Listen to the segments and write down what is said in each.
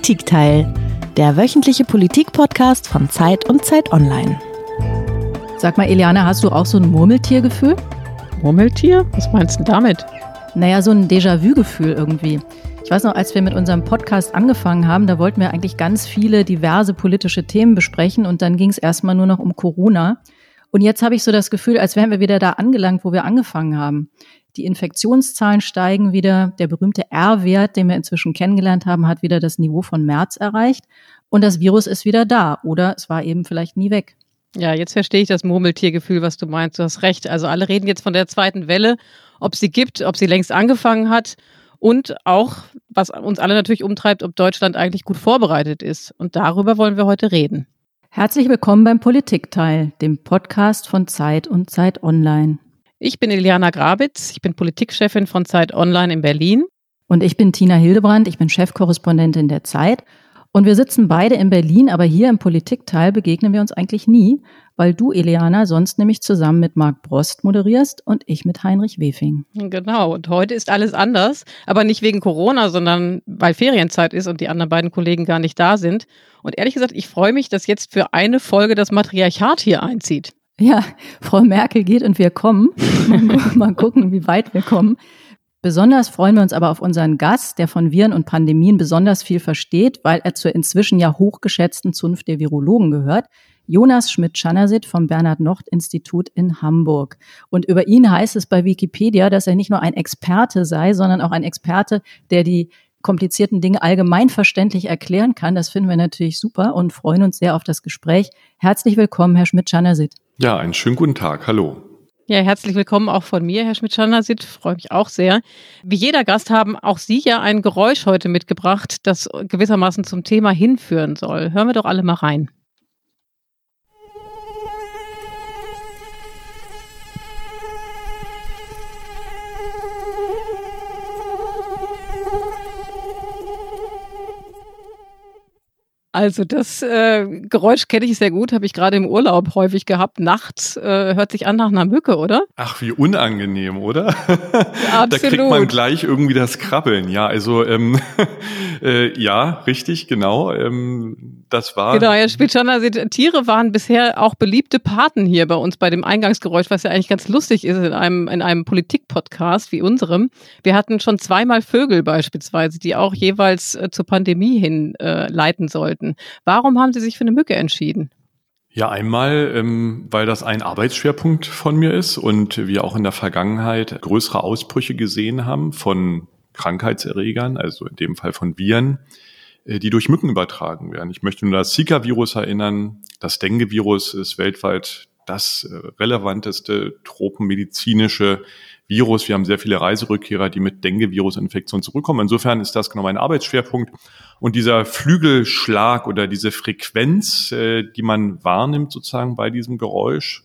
Politikteil, der wöchentliche Politik-Podcast von Zeit und Zeit Online. Sag mal, Eliane, hast du auch so ein Murmeltiergefühl? Murmeltier? Was meinst du damit? Naja, so ein Déjà-vu-Gefühl irgendwie. Ich weiß noch, als wir mit unserem Podcast angefangen haben, da wollten wir eigentlich ganz viele diverse politische Themen besprechen und dann ging es erstmal nur noch um Corona. Und jetzt habe ich so das Gefühl, als wären wir wieder da angelangt, wo wir angefangen haben. Die Infektionszahlen steigen wieder. Der berühmte R-Wert, den wir inzwischen kennengelernt haben, hat wieder das Niveau von März erreicht. Und das Virus ist wieder da. Oder es war eben vielleicht nie weg. Ja, jetzt verstehe ich das Murmeltiergefühl, was du meinst. Du hast recht. Also alle reden jetzt von der zweiten Welle, ob sie gibt, ob sie längst angefangen hat und auch, was uns alle natürlich umtreibt, ob Deutschland eigentlich gut vorbereitet ist. Und darüber wollen wir heute reden. Herzlich willkommen beim Politikteil, dem Podcast von Zeit und Zeit Online. Ich bin Iliana Grabitz, ich bin Politikchefin von Zeit Online in Berlin. Und ich bin Tina Hildebrand, ich bin Chefkorrespondentin der Zeit. Und wir sitzen beide in Berlin, aber hier im Politikteil begegnen wir uns eigentlich nie, weil du, Eliana, sonst nämlich zusammen mit Marc Brost moderierst und ich mit Heinrich Wefing. Genau, und heute ist alles anders, aber nicht wegen Corona, sondern weil Ferienzeit ist und die anderen beiden Kollegen gar nicht da sind. Und ehrlich gesagt, ich freue mich, dass jetzt für eine Folge das Matriarchat hier einzieht. Ja, Frau Merkel geht und wir kommen. Mal gucken, wie weit wir kommen. Besonders freuen wir uns aber auf unseren Gast, der von Viren und Pandemien besonders viel versteht, weil er zur inzwischen ja hochgeschätzten Zunft der Virologen gehört. Jonas Schmidt-Schanasit vom Bernhard-Nocht-Institut in Hamburg. Und über ihn heißt es bei Wikipedia, dass er nicht nur ein Experte sei, sondern auch ein Experte, der die komplizierten Dinge allgemein verständlich erklären kann. Das finden wir natürlich super und freuen uns sehr auf das Gespräch. Herzlich willkommen, Herr Schmidt-Schanasit. Ja, einen schönen guten Tag. Hallo. Ja, herzlich willkommen auch von mir, Herr Schmidt-Schanasit. Freue mich auch sehr. Wie jeder Gast haben auch Sie ja ein Geräusch heute mitgebracht, das gewissermaßen zum Thema hinführen soll. Hören wir doch alle mal rein. Also das äh, Geräusch kenne ich sehr gut, habe ich gerade im Urlaub häufig gehabt. Nachts äh, hört sich an nach einer Mücke, oder? Ach, wie unangenehm, oder? Ja, da kriegt man gleich irgendwie das Krabbeln. Ja, also ähm, äh, ja, richtig, genau. Ähm, das war. Genau, Herr Spitschana, Tiere waren bisher auch beliebte Paten hier bei uns bei dem Eingangsgeräusch, was ja eigentlich ganz lustig ist in einem, in einem Politik-Podcast wie unserem. Wir hatten schon zweimal Vögel beispielsweise, die auch jeweils äh, zur Pandemie hin äh, leiten sollten. Warum haben Sie sich für eine Mücke entschieden? Ja, einmal, ähm, weil das ein Arbeitsschwerpunkt von mir ist und wir auch in der Vergangenheit größere Ausbrüche gesehen haben von Krankheitserregern, also in dem Fall von Viren, die durch Mücken übertragen werden. Ich möchte nur das Zika-Virus erinnern. Das Dengue-Virus ist weltweit das äh, relevanteste tropenmedizinische Virus. Wir haben sehr viele Reiserückkehrer, die mit Dengue-Virus-Infektion zurückkommen. Insofern ist das genau mein Arbeitsschwerpunkt. Und dieser Flügelschlag oder diese Frequenz, äh, die man wahrnimmt sozusagen bei diesem Geräusch,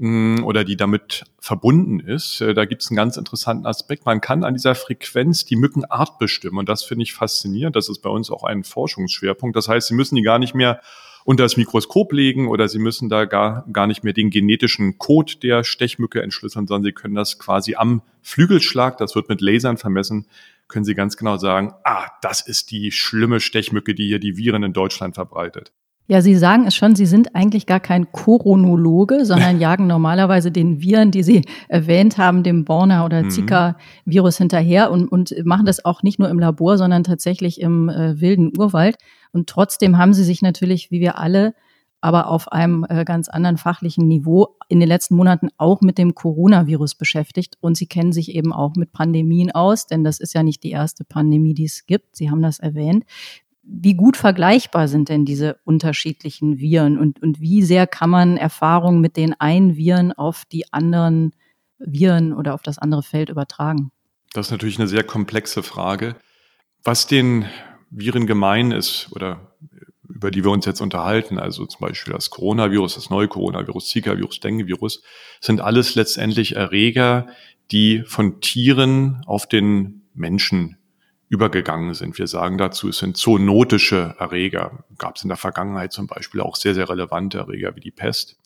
oder die damit verbunden ist, äh, da gibt es einen ganz interessanten Aspekt. Man kann an dieser Frequenz die Mückenart bestimmen und das finde ich faszinierend. Das ist bei uns auch ein Forschungsschwerpunkt. Das heißt, Sie müssen die gar nicht mehr unter das Mikroskop legen oder Sie müssen da gar, gar nicht mehr den genetischen Code der Stechmücke entschlüsseln, sondern Sie können das quasi am Flügelschlag, das wird mit Lasern vermessen, können Sie ganz genau sagen, ah, das ist die schlimme Stechmücke, die hier die Viren in Deutschland verbreitet. Ja, Sie sagen es schon, Sie sind eigentlich gar kein Koronologe, sondern jagen normalerweise den Viren, die Sie erwähnt haben, dem Borna- oder mhm. Zika-Virus hinterher und, und machen das auch nicht nur im Labor, sondern tatsächlich im äh, wilden Urwald. Und trotzdem haben Sie sich natürlich, wie wir alle, aber auf einem äh, ganz anderen fachlichen Niveau in den letzten Monaten auch mit dem Coronavirus beschäftigt. Und Sie kennen sich eben auch mit Pandemien aus, denn das ist ja nicht die erste Pandemie, die es gibt. Sie haben das erwähnt wie gut vergleichbar sind denn diese unterschiedlichen Viren und, und wie sehr kann man Erfahrungen mit den einen Viren auf die anderen Viren oder auf das andere Feld übertragen? Das ist natürlich eine sehr komplexe Frage. Was den Viren gemein ist oder über die wir uns jetzt unterhalten, also zum Beispiel das Coronavirus, das neue Coronavirus, Zika-Virus, Dengue-Virus, sind alles letztendlich Erreger, die von Tieren auf den Menschen übergegangen sind. Wir sagen dazu, es sind zoonotische Erreger. Gab es in der Vergangenheit zum Beispiel auch sehr, sehr relevante Erreger wie die Pest.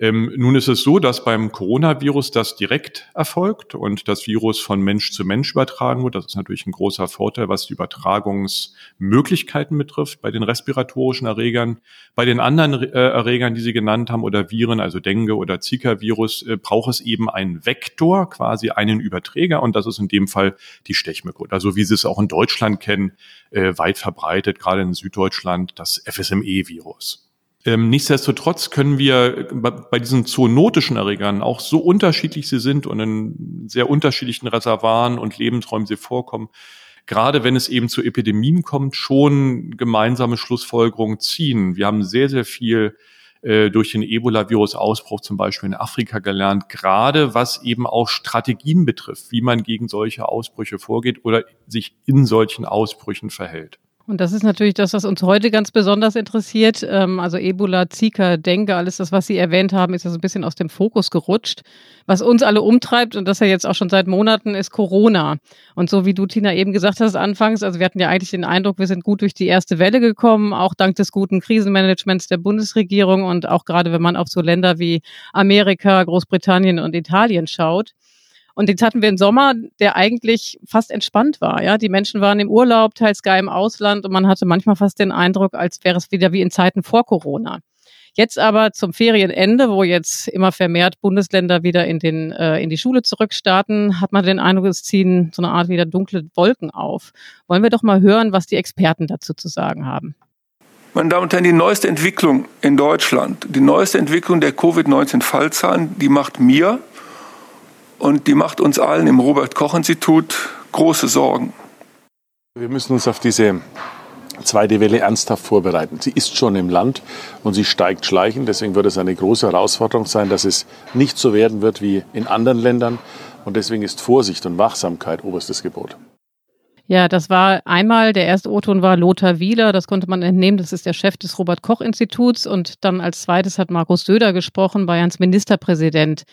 Ähm, nun ist es so, dass beim Coronavirus das direkt erfolgt und das Virus von Mensch zu Mensch übertragen wird. Das ist natürlich ein großer Vorteil, was die Übertragungsmöglichkeiten betrifft bei den respiratorischen Erregern. Bei den anderen äh, Erregern, die Sie genannt haben, oder Viren, also Dengue oder Zika-Virus, äh, braucht es eben einen Vektor, quasi einen Überträger und das ist in dem Fall die Stechmücke. Also wie Sie es auch in Deutschland kennen, äh, weit verbreitet, gerade in Süddeutschland, das FSME-Virus. Ähm, nichtsdestotrotz können wir bei diesen zoonotischen Erregern, auch so unterschiedlich sie sind und in sehr unterschiedlichen Reservoiren und Lebensräumen sie vorkommen, gerade wenn es eben zu Epidemien kommt, schon gemeinsame Schlussfolgerungen ziehen. Wir haben sehr, sehr viel äh, durch den Ebola-Virus-Ausbruch zum Beispiel in Afrika gelernt, gerade was eben auch Strategien betrifft, wie man gegen solche Ausbrüche vorgeht oder sich in solchen Ausbrüchen verhält. Und das ist natürlich das, was uns heute ganz besonders interessiert. Ähm, also Ebola, Zika, Dengue, alles das, was Sie erwähnt haben, ist ja so ein bisschen aus dem Fokus gerutscht. Was uns alle umtreibt, und das ja jetzt auch schon seit Monaten, ist Corona. Und so wie du, Tina, eben gesagt hast anfangs, also wir hatten ja eigentlich den Eindruck, wir sind gut durch die erste Welle gekommen, auch dank des guten Krisenmanagements der Bundesregierung und auch gerade wenn man auf so Länder wie Amerika, Großbritannien und Italien schaut. Und jetzt hatten wir einen Sommer, der eigentlich fast entspannt war. Ja, die Menschen waren im Urlaub, teils gar im Ausland und man hatte manchmal fast den Eindruck, als wäre es wieder wie in Zeiten vor Corona. Jetzt aber zum Ferienende, wo jetzt immer vermehrt Bundesländer wieder in, den, äh, in die Schule zurückstarten, hat man den Eindruck, es ziehen so eine Art wieder dunkle Wolken auf. Wollen wir doch mal hören, was die Experten dazu zu sagen haben. Meine Damen und Herren, die neueste Entwicklung in Deutschland, die neueste Entwicklung der Covid-19-Fallzahlen, die macht mir und die macht uns allen im Robert Koch Institut große Sorgen. Wir müssen uns auf diese zweite Welle ernsthaft vorbereiten. Sie ist schon im Land und sie steigt schleichend. Deswegen wird es eine große Herausforderung sein, dass es nicht so werden wird wie in anderen Ländern. Und deswegen ist Vorsicht und Wachsamkeit oberstes Gebot. Ja, das war einmal, der erste O-Ton war Lothar Wieler, das konnte man entnehmen, das ist der Chef des Robert-Koch-Instituts. Und dann als zweites hat Markus Söder gesprochen, Bayerns Ministerpräsident.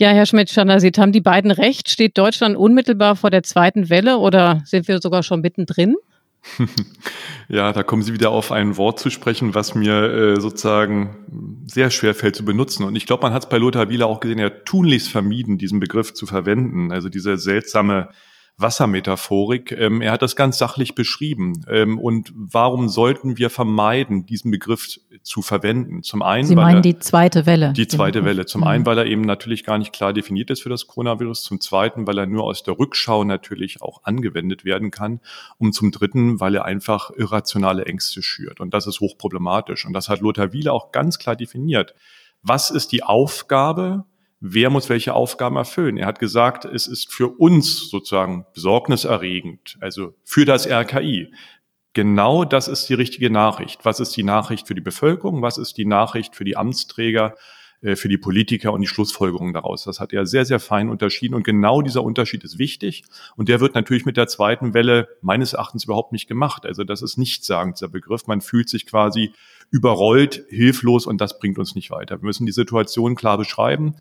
Ja, Herr Schmidt-Schandersit, haben die beiden recht? Steht Deutschland unmittelbar vor der zweiten Welle oder sind wir sogar schon mittendrin? Ja, da kommen Sie wieder auf ein Wort zu sprechen, was mir äh, sozusagen sehr schwer fällt zu benutzen. Und ich glaube, man hat es bei Lothar Wieler auch gesehen, er tunlichst vermieden, diesen Begriff zu verwenden. Also diese seltsame Wassermetaphorik. Ähm, er hat das ganz sachlich beschrieben. Ähm, und warum sollten wir vermeiden, diesen Begriff zu verwenden? Zum einen, Sie meinen er, die zweite Welle. Die zweite Welle. Zum mhm. einen, weil er eben natürlich gar nicht klar definiert ist für das Coronavirus. Zum zweiten, weil er nur aus der Rückschau natürlich auch angewendet werden kann. Und zum dritten, weil er einfach irrationale Ängste schürt. Und das ist hochproblematisch. Und das hat Lothar Wieler auch ganz klar definiert. Was ist die Aufgabe wer muss welche Aufgaben erfüllen. Er hat gesagt, es ist für uns sozusagen besorgniserregend, also für das RKI. Genau das ist die richtige Nachricht. Was ist die Nachricht für die Bevölkerung? Was ist die Nachricht für die Amtsträger? Äh, für die Politiker und die Schlussfolgerungen daraus. Das hat er sehr, sehr fein unterschieden und genau dieser Unterschied ist wichtig und der wird natürlich mit der zweiten Welle meines Erachtens überhaupt nicht gemacht. Also das ist nicht sagen dieser Begriff. Man fühlt sich quasi überrollt, hilflos und das bringt uns nicht weiter. Wir müssen die Situation klar beschreiben.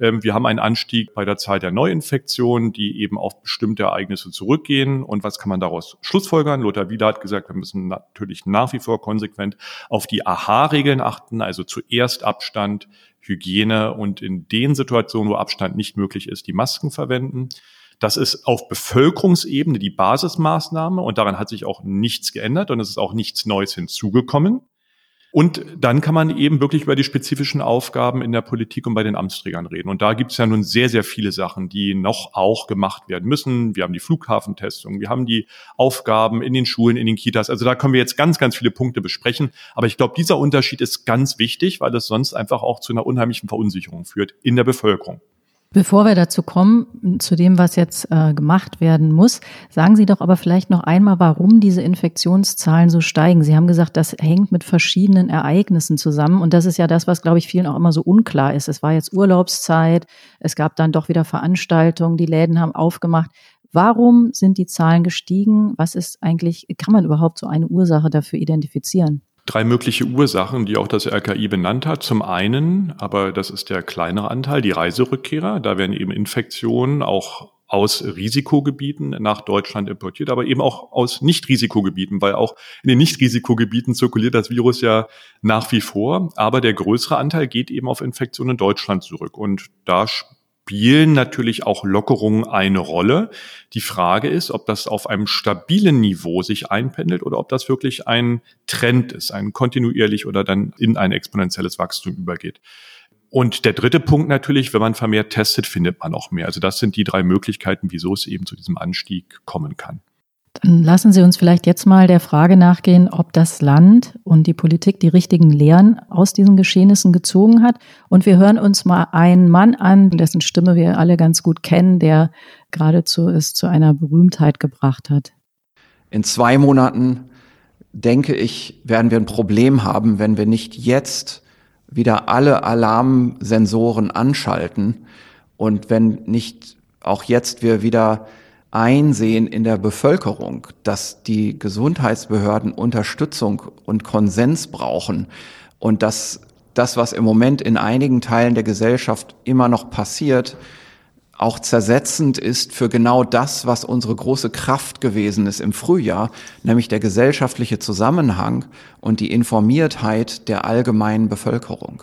Ähm, wir haben einen Anstieg bei der Zahl der Neuinfektionen, die eben auf bestimmte Ereignisse zurückgehen. Und was kann man daraus schlussfolgern? Lothar Wieler hat gesagt, wir müssen natürlich nach wie vor konsequent auf die AHA-Regeln achten, also zuerst Abstand, Hygiene und in den Situationen, wo Abstand nicht möglich ist, die Masken verwenden. Das ist auf Bevölkerungsebene die Basismaßnahme und daran hat sich auch nichts geändert und es ist auch nichts Neues hinzugekommen. Und dann kann man eben wirklich über die spezifischen Aufgaben in der Politik und bei den Amtsträgern reden. Und da gibt es ja nun sehr, sehr viele Sachen, die noch auch gemacht werden müssen. Wir haben die Flughafentestung, wir haben die Aufgaben in den Schulen, in den Kitas. Also da können wir jetzt ganz, ganz viele Punkte besprechen. Aber ich glaube, dieser Unterschied ist ganz wichtig, weil das sonst einfach auch zu einer unheimlichen Verunsicherung führt in der Bevölkerung. Bevor wir dazu kommen, zu dem, was jetzt äh, gemacht werden muss, sagen Sie doch aber vielleicht noch einmal, warum diese Infektionszahlen so steigen. Sie haben gesagt, das hängt mit verschiedenen Ereignissen zusammen. Und das ist ja das, was, glaube ich, vielen auch immer so unklar ist. Es war jetzt Urlaubszeit, es gab dann doch wieder Veranstaltungen, die Läden haben aufgemacht. Warum sind die Zahlen gestiegen? Was ist eigentlich, kann man überhaupt so eine Ursache dafür identifizieren? Drei mögliche Ursachen, die auch das RKI benannt hat. Zum einen, aber das ist der kleinere Anteil, die Reiserückkehrer. Da werden eben Infektionen auch aus Risikogebieten nach Deutschland importiert, aber eben auch aus Nicht-Risikogebieten, weil auch in den Nicht-Risikogebieten zirkuliert das Virus ja nach wie vor. Aber der größere Anteil geht eben auf Infektionen in Deutschland zurück. Und da spielen natürlich auch Lockerungen eine Rolle. Die Frage ist, ob das auf einem stabilen Niveau sich einpendelt oder ob das wirklich ein Trend ist, ein kontinuierlich oder dann in ein exponentielles Wachstum übergeht. Und der dritte Punkt natürlich, wenn man vermehrt testet, findet man auch mehr. Also das sind die drei Möglichkeiten, wieso es eben zu diesem Anstieg kommen kann. Dann lassen Sie uns vielleicht jetzt mal der Frage nachgehen, ob das Land und die Politik die richtigen Lehren aus diesen Geschehnissen gezogen hat. Und wir hören uns mal einen Mann an, dessen Stimme wir alle ganz gut kennen, der geradezu es zu einer Berühmtheit gebracht hat. In zwei Monaten, denke ich, werden wir ein Problem haben, wenn wir nicht jetzt wieder alle Alarmsensoren anschalten und wenn nicht auch jetzt wir wieder einsehen in der Bevölkerung, dass die Gesundheitsbehörden Unterstützung und Konsens brauchen und dass das, was im Moment in einigen Teilen der Gesellschaft immer noch passiert, auch zersetzend ist für genau das, was unsere große Kraft gewesen ist im Frühjahr, nämlich der gesellschaftliche Zusammenhang und die Informiertheit der allgemeinen Bevölkerung.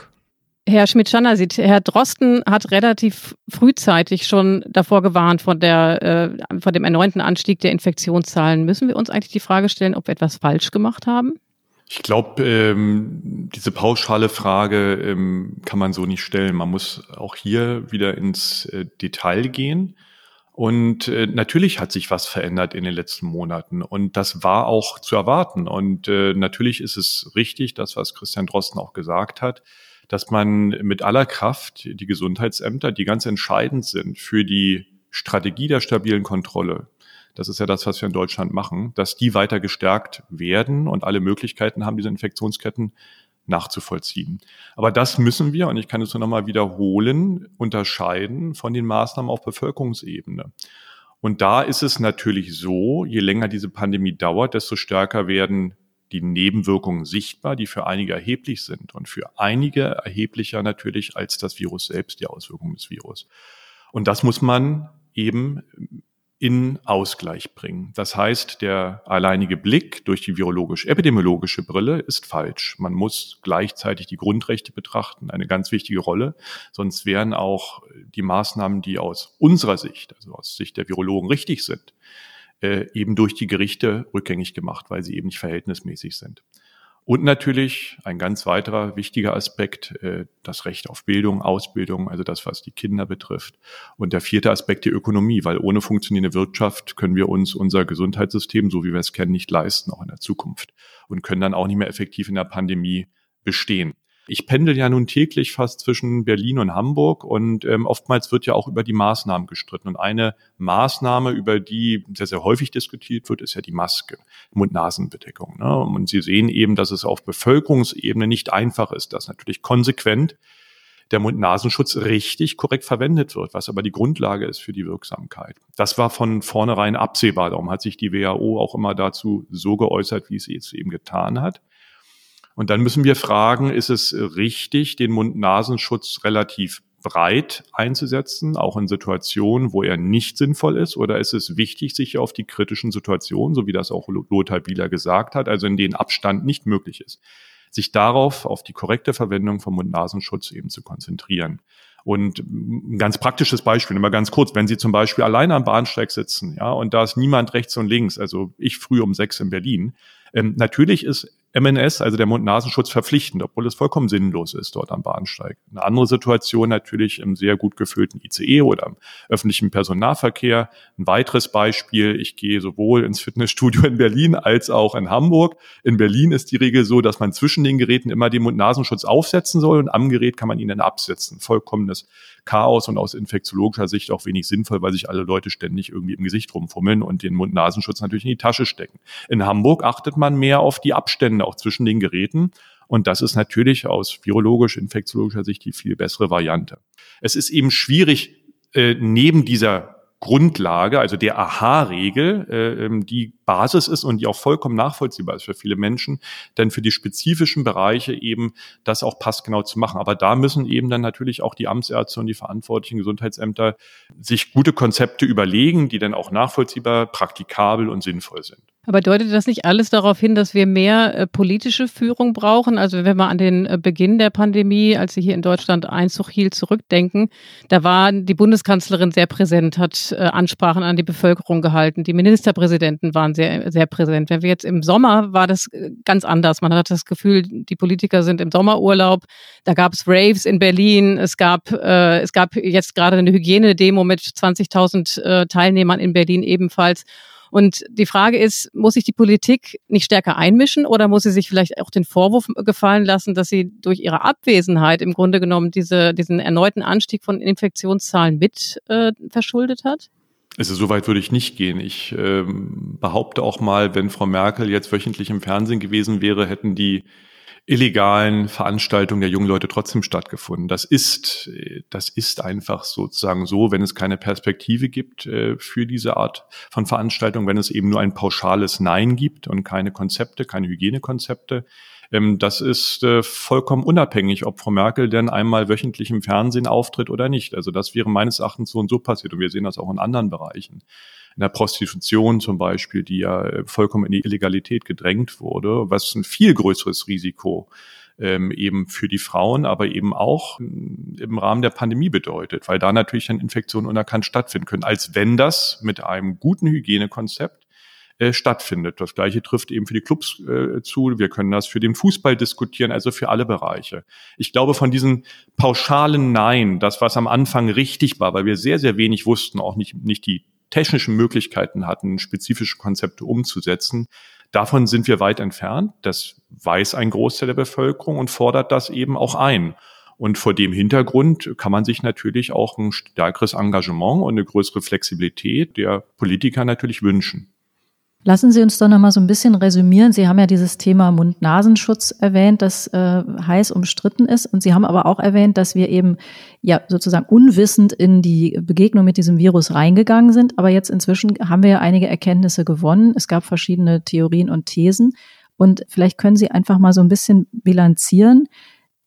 Herr Schmidt-Schanasit, Herr Drosten hat relativ frühzeitig schon davor gewarnt von, der, äh, von dem erneuten Anstieg der Infektionszahlen. Müssen wir uns eigentlich die Frage stellen, ob wir etwas falsch gemacht haben? Ich glaube, ähm, diese pauschale Frage ähm, kann man so nicht stellen. Man muss auch hier wieder ins äh, Detail gehen. Und äh, natürlich hat sich was verändert in den letzten Monaten. Und das war auch zu erwarten. Und äh, natürlich ist es richtig, das, was Christian Drosten auch gesagt hat, dass man mit aller Kraft die Gesundheitsämter, die ganz entscheidend sind für die Strategie der stabilen Kontrolle, das ist ja das, was wir in Deutschland machen, dass die weiter gestärkt werden und alle Möglichkeiten haben, diese Infektionsketten nachzuvollziehen. Aber das müssen wir, und ich kann es nur nochmal wiederholen, unterscheiden von den Maßnahmen auf Bevölkerungsebene. Und da ist es natürlich so, je länger diese Pandemie dauert, desto stärker werden die Nebenwirkungen sichtbar, die für einige erheblich sind und für einige erheblicher natürlich als das Virus selbst, die Auswirkungen des Virus. Und das muss man eben in Ausgleich bringen. Das heißt, der alleinige Blick durch die virologisch-epidemiologische Brille ist falsch. Man muss gleichzeitig die Grundrechte betrachten, eine ganz wichtige Rolle. Sonst wären auch die Maßnahmen, die aus unserer Sicht, also aus Sicht der Virologen richtig sind, äh, eben durch die Gerichte rückgängig gemacht, weil sie eben nicht verhältnismäßig sind. Und natürlich ein ganz weiterer wichtiger Aspekt, äh, das Recht auf Bildung, Ausbildung, also das, was die Kinder betrifft. Und der vierte Aspekt, die Ökonomie, weil ohne funktionierende Wirtschaft können wir uns unser Gesundheitssystem, so wie wir es kennen, nicht leisten, auch in der Zukunft. Und können dann auch nicht mehr effektiv in der Pandemie bestehen. Ich pendel ja nun täglich fast zwischen Berlin und Hamburg und ähm, oftmals wird ja auch über die Maßnahmen gestritten. Und eine Maßnahme, über die sehr, sehr häufig diskutiert wird, ist ja die Maske, Mund-Nasen-Bedeckung. Ne? Und Sie sehen eben, dass es auf Bevölkerungsebene nicht einfach ist, dass natürlich konsequent der Mund-Nasenschutz richtig korrekt verwendet wird, was aber die Grundlage ist für die Wirksamkeit. Das war von vornherein absehbar. Darum hat sich die WHO auch immer dazu so geäußert, wie es jetzt eben getan hat. Und dann müssen wir fragen, ist es richtig, den Mund-Nasenschutz relativ breit einzusetzen, auch in Situationen, wo er nicht sinnvoll ist? Oder ist es wichtig, sich auf die kritischen Situationen, so wie das auch Lothar Bieler gesagt hat, also in denen Abstand nicht möglich ist, sich darauf, auf die korrekte Verwendung von Mund-Nasenschutz eben zu konzentrieren? Und ein ganz praktisches Beispiel, immer ganz kurz, wenn Sie zum Beispiel alleine am Bahnsteig sitzen, ja, und da ist niemand rechts und links, also ich früh um sechs in Berlin, ähm, natürlich ist MNS, also der Mund-Nasenschutz, verpflichtend, obwohl es vollkommen sinnlos ist dort am Bahnsteig. Eine andere Situation natürlich im sehr gut gefüllten ICE oder im öffentlichen Personennahverkehr. Ein weiteres Beispiel, ich gehe sowohl ins Fitnessstudio in Berlin als auch in Hamburg. In Berlin ist die Regel so, dass man zwischen den Geräten immer den Mund-Nasenschutz aufsetzen soll und am Gerät kann man ihn dann absetzen. Vollkommenes Chaos und aus infektiologischer Sicht auch wenig sinnvoll, weil sich alle Leute ständig irgendwie im Gesicht rumfummeln und den Mund-Nasenschutz natürlich in die Tasche stecken. In Hamburg achtet man mehr auf die Abstände auch zwischen den Geräten. Und das ist natürlich aus virologisch, infektiologischer Sicht die viel bessere Variante. Es ist eben schwierig, äh, neben dieser Grundlage, also der AHA-Regel, äh, ähm, die Basis ist und die auch vollkommen nachvollziehbar ist für viele Menschen, denn für die spezifischen Bereiche eben das auch passgenau zu machen. Aber da müssen eben dann natürlich auch die Amtsärzte und die verantwortlichen Gesundheitsämter sich gute Konzepte überlegen, die dann auch nachvollziehbar, praktikabel und sinnvoll sind. Aber deutet das nicht alles darauf hin, dass wir mehr äh, politische Führung brauchen? Also wenn wir an den äh, Beginn der Pandemie, als sie hier in Deutschland Einzug hielt, zurückdenken, da war die Bundeskanzlerin sehr präsent, hat äh, Ansprachen an die Bevölkerung gehalten. Die Ministerpräsidenten waren sehr, sehr präsent. Wenn wir jetzt im Sommer, war das äh, ganz anders. Man hat das Gefühl, die Politiker sind im Sommerurlaub. Da gab es Raves in Berlin. Es gab, äh, es gab jetzt gerade eine Hygienedemo mit 20.000 äh, Teilnehmern in Berlin ebenfalls. Und die Frage ist, muss sich die Politik nicht stärker einmischen oder muss sie sich vielleicht auch den Vorwurf gefallen lassen, dass sie durch ihre Abwesenheit im Grunde genommen diese, diesen erneuten Anstieg von Infektionszahlen mit äh, verschuldet hat? Also so weit würde ich nicht gehen. Ich ähm, behaupte auch mal, wenn Frau Merkel jetzt wöchentlich im Fernsehen gewesen wäre, hätten die illegalen Veranstaltungen der jungen Leute trotzdem stattgefunden. Das ist, das ist einfach sozusagen so, wenn es keine Perspektive gibt äh, für diese Art von Veranstaltung, wenn es eben nur ein pauschales Nein gibt und keine Konzepte, keine Hygienekonzepte. Ähm, das ist äh, vollkommen unabhängig, ob Frau Merkel denn einmal wöchentlich im Fernsehen auftritt oder nicht. Also das wäre meines Erachtens so und so passiert. Und wir sehen das auch in anderen Bereichen. In der Prostitution zum Beispiel, die ja äh, vollkommen in die Illegalität gedrängt wurde, was ein viel größeres Risiko ähm, eben für die Frauen, aber eben auch mm, im Rahmen der Pandemie bedeutet, weil da natürlich dann Infektionen unerkannt stattfinden können, als wenn das mit einem guten Hygienekonzept äh, stattfindet. Das gleiche trifft eben für die Clubs äh, zu. Wir können das für den Fußball diskutieren, also für alle Bereiche. Ich glaube, von diesen pauschalen Nein, das, was am Anfang richtig war, weil wir sehr, sehr wenig wussten, auch nicht, nicht die technischen Möglichkeiten hatten, spezifische Konzepte umzusetzen. Davon sind wir weit entfernt. Das weiß ein Großteil der Bevölkerung und fordert das eben auch ein. Und vor dem Hintergrund kann man sich natürlich auch ein stärkeres Engagement und eine größere Flexibilität der Politiker natürlich wünschen. Lassen Sie uns doch noch mal so ein bisschen resümieren. Sie haben ja dieses Thema Mund-Nasenschutz erwähnt, das äh, heiß umstritten ist. Und Sie haben aber auch erwähnt, dass wir eben ja sozusagen unwissend in die Begegnung mit diesem Virus reingegangen sind. Aber jetzt inzwischen haben wir ja einige Erkenntnisse gewonnen. Es gab verschiedene Theorien und Thesen. Und vielleicht können Sie einfach mal so ein bisschen bilanzieren.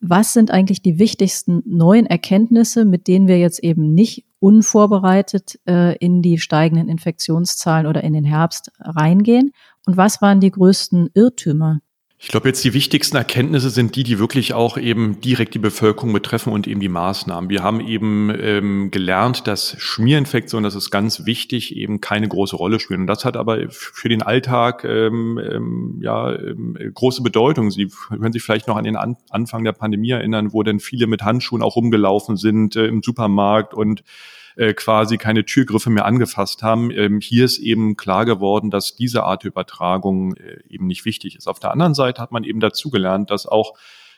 Was sind eigentlich die wichtigsten neuen Erkenntnisse, mit denen wir jetzt eben nicht unvorbereitet äh, in die steigenden Infektionszahlen oder in den Herbst reingehen? Und was waren die größten Irrtümer? Ich glaube, jetzt die wichtigsten Erkenntnisse sind die, die wirklich auch eben direkt die Bevölkerung betreffen und eben die Maßnahmen. Wir haben eben ähm, gelernt, dass Schmierinfektionen, das ist ganz wichtig, eben keine große Rolle spielen. Und das hat aber für den Alltag ähm, ähm, ja ähm, große Bedeutung. Sie können sich vielleicht noch an den an Anfang der Pandemie erinnern, wo dann viele mit Handschuhen auch rumgelaufen sind äh, im Supermarkt und äh, quasi keine Türgriffe mehr angefasst haben. Ähm, hier ist eben klar geworden, dass diese Art Übertragung äh, eben nicht wichtig ist. Auf der anderen Seite hat man eben dazugelernt, dass auch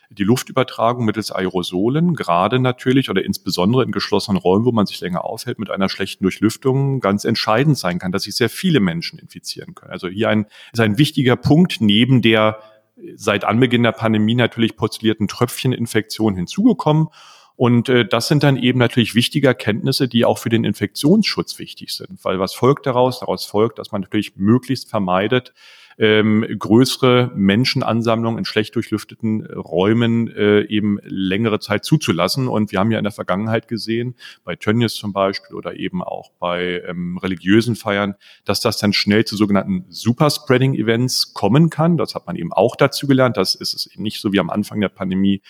die Luftübertragung mittels Aerosolen, gerade natürlich oder insbesondere in geschlossenen Räumen, wo man sich länger aufhält, mit einer schlechten Durchlüftung ganz entscheidend sein kann, dass sich sehr viele Menschen infizieren können. Also hier ein, ist ein wichtiger Punkt neben der seit Anbeginn der Pandemie natürlich postulierten Tröpfcheninfektion hinzugekommen. Und äh, das sind dann eben natürlich wichtige Erkenntnisse, die auch für den Infektionsschutz wichtig sind. Weil was folgt daraus? Daraus folgt, dass man natürlich möglichst vermeidet, ähm, größere Menschenansammlungen in schlecht durchlüfteten Räumen äh, eben längere Zeit zuzulassen. Und wir haben ja in der Vergangenheit gesehen, bei Tönnies zum Beispiel oder eben auch bei ähm, religiösen Feiern, dass das dann schnell zu sogenannten Superspreading-Events kommen kann. Das hat man eben auch dazu gelernt. Das ist es nicht so wie am Anfang der Pandemie,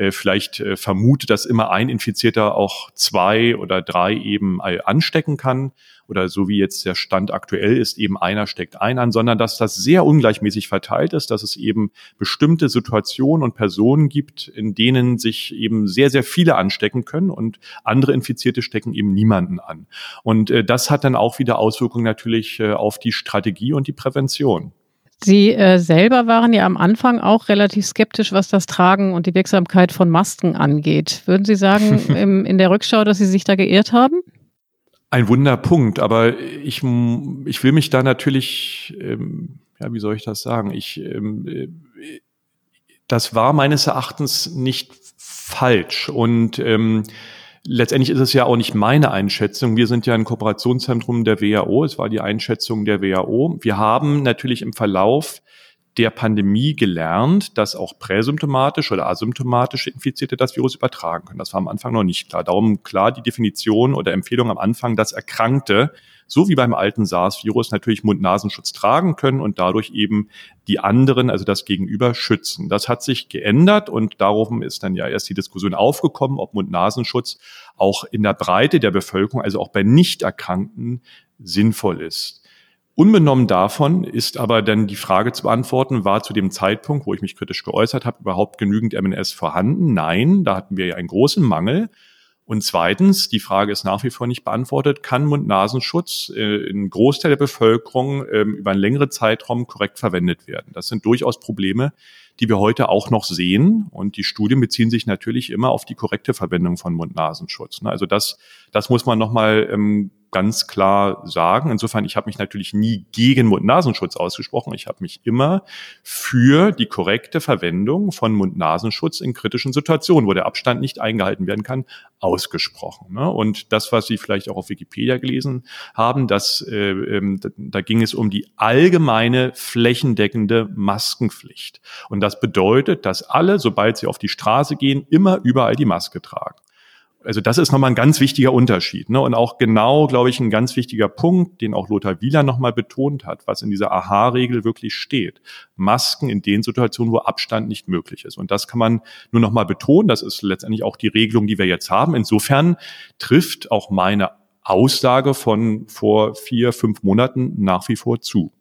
äh, vielleicht äh, vermutet, dass immer ein Infizierter auch zwei oder drei eben äh, anstecken kann oder so wie jetzt der Stand aktuell ist, eben einer steckt ein an, sondern dass das sehr ungleichmäßig verteilt ist, dass es eben bestimmte Situationen und Personen gibt, in denen sich eben sehr, sehr viele anstecken können und andere Infizierte stecken eben niemanden an. Und äh, das hat dann auch wieder Auswirkungen natürlich äh, auf die Strategie und die Prävention. Sie äh, selber waren ja am Anfang auch relativ skeptisch, was das Tragen und die Wirksamkeit von Masken angeht. Würden Sie sagen im, in der Rückschau, dass Sie sich da geirrt haben? Ein Wunderpunkt, aber ich, ich will mich da natürlich, ähm, ja, wie soll ich das sagen? Ich, ähm, äh, das war meines Erachtens nicht falsch und ähm, Letztendlich ist es ja auch nicht meine Einschätzung. Wir sind ja ein Kooperationszentrum der WHO. Es war die Einschätzung der WHO. Wir haben natürlich im Verlauf der Pandemie gelernt, dass auch präsymptomatisch oder asymptomatisch Infizierte das Virus übertragen können. Das war am Anfang noch nicht klar. Darum klar die Definition oder Empfehlung am Anfang, dass Erkrankte so wie beim alten SARS-Virus natürlich Mund-Nasenschutz tragen können und dadurch eben die anderen, also das Gegenüber, schützen. Das hat sich geändert und darum ist dann ja erst die Diskussion aufgekommen, ob Mund-Nasenschutz auch in der Breite der Bevölkerung, also auch bei Nichterkrankten, sinnvoll ist. Unbenommen davon ist aber dann die Frage zu beantworten, war zu dem Zeitpunkt, wo ich mich kritisch geäußert habe, überhaupt genügend MNS vorhanden? Nein, da hatten wir ja einen großen Mangel. Und zweitens, die Frage ist nach wie vor nicht beantwortet, kann Mund-Nasenschutz äh, in Großteil der Bevölkerung äh, über einen längeren Zeitraum korrekt verwendet werden? Das sind durchaus Probleme, die wir heute auch noch sehen. Und die Studien beziehen sich natürlich immer auf die korrekte Verwendung von Mund-Nasenschutz. Ne? Also das, das muss man nochmal ähm, ganz klar sagen. Insofern, ich habe mich natürlich nie gegen Mund-Nasenschutz ausgesprochen. Ich habe mich immer für die korrekte Verwendung von Mund-Nasenschutz in kritischen Situationen, wo der Abstand nicht eingehalten werden kann, ausgesprochen. Ne? Und das, was Sie vielleicht auch auf Wikipedia gelesen haben, das, äh, ähm, da ging es um die allgemeine flächendeckende Maskenpflicht. Und das bedeutet, dass alle, sobald sie auf die Straße gehen, immer überall die Maske tragen. Also das ist nochmal ein ganz wichtiger Unterschied. Ne? Und auch genau, glaube ich, ein ganz wichtiger Punkt, den auch Lothar Wieler nochmal betont hat, was in dieser Aha-Regel wirklich steht. Masken in den Situationen, wo Abstand nicht möglich ist. Und das kann man nur nochmal betonen. Das ist letztendlich auch die Regelung, die wir jetzt haben. Insofern trifft auch meine Aussage von vor vier, fünf Monaten nach wie vor zu.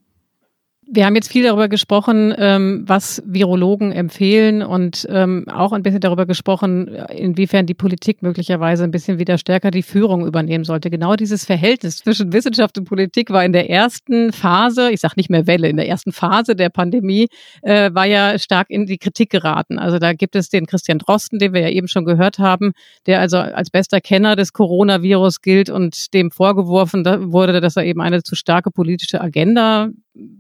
Wir haben jetzt viel darüber gesprochen, ähm, was Virologen empfehlen und ähm, auch ein bisschen darüber gesprochen, inwiefern die Politik möglicherweise ein bisschen wieder stärker die Führung übernehmen sollte. Genau dieses Verhältnis zwischen Wissenschaft und Politik war in der ersten Phase, ich sage nicht mehr Welle, in der ersten Phase der Pandemie äh, war ja stark in die Kritik geraten. Also da gibt es den Christian Drosten, den wir ja eben schon gehört haben, der also als bester Kenner des Coronavirus gilt und dem vorgeworfen wurde, dass er eben eine zu starke politische Agenda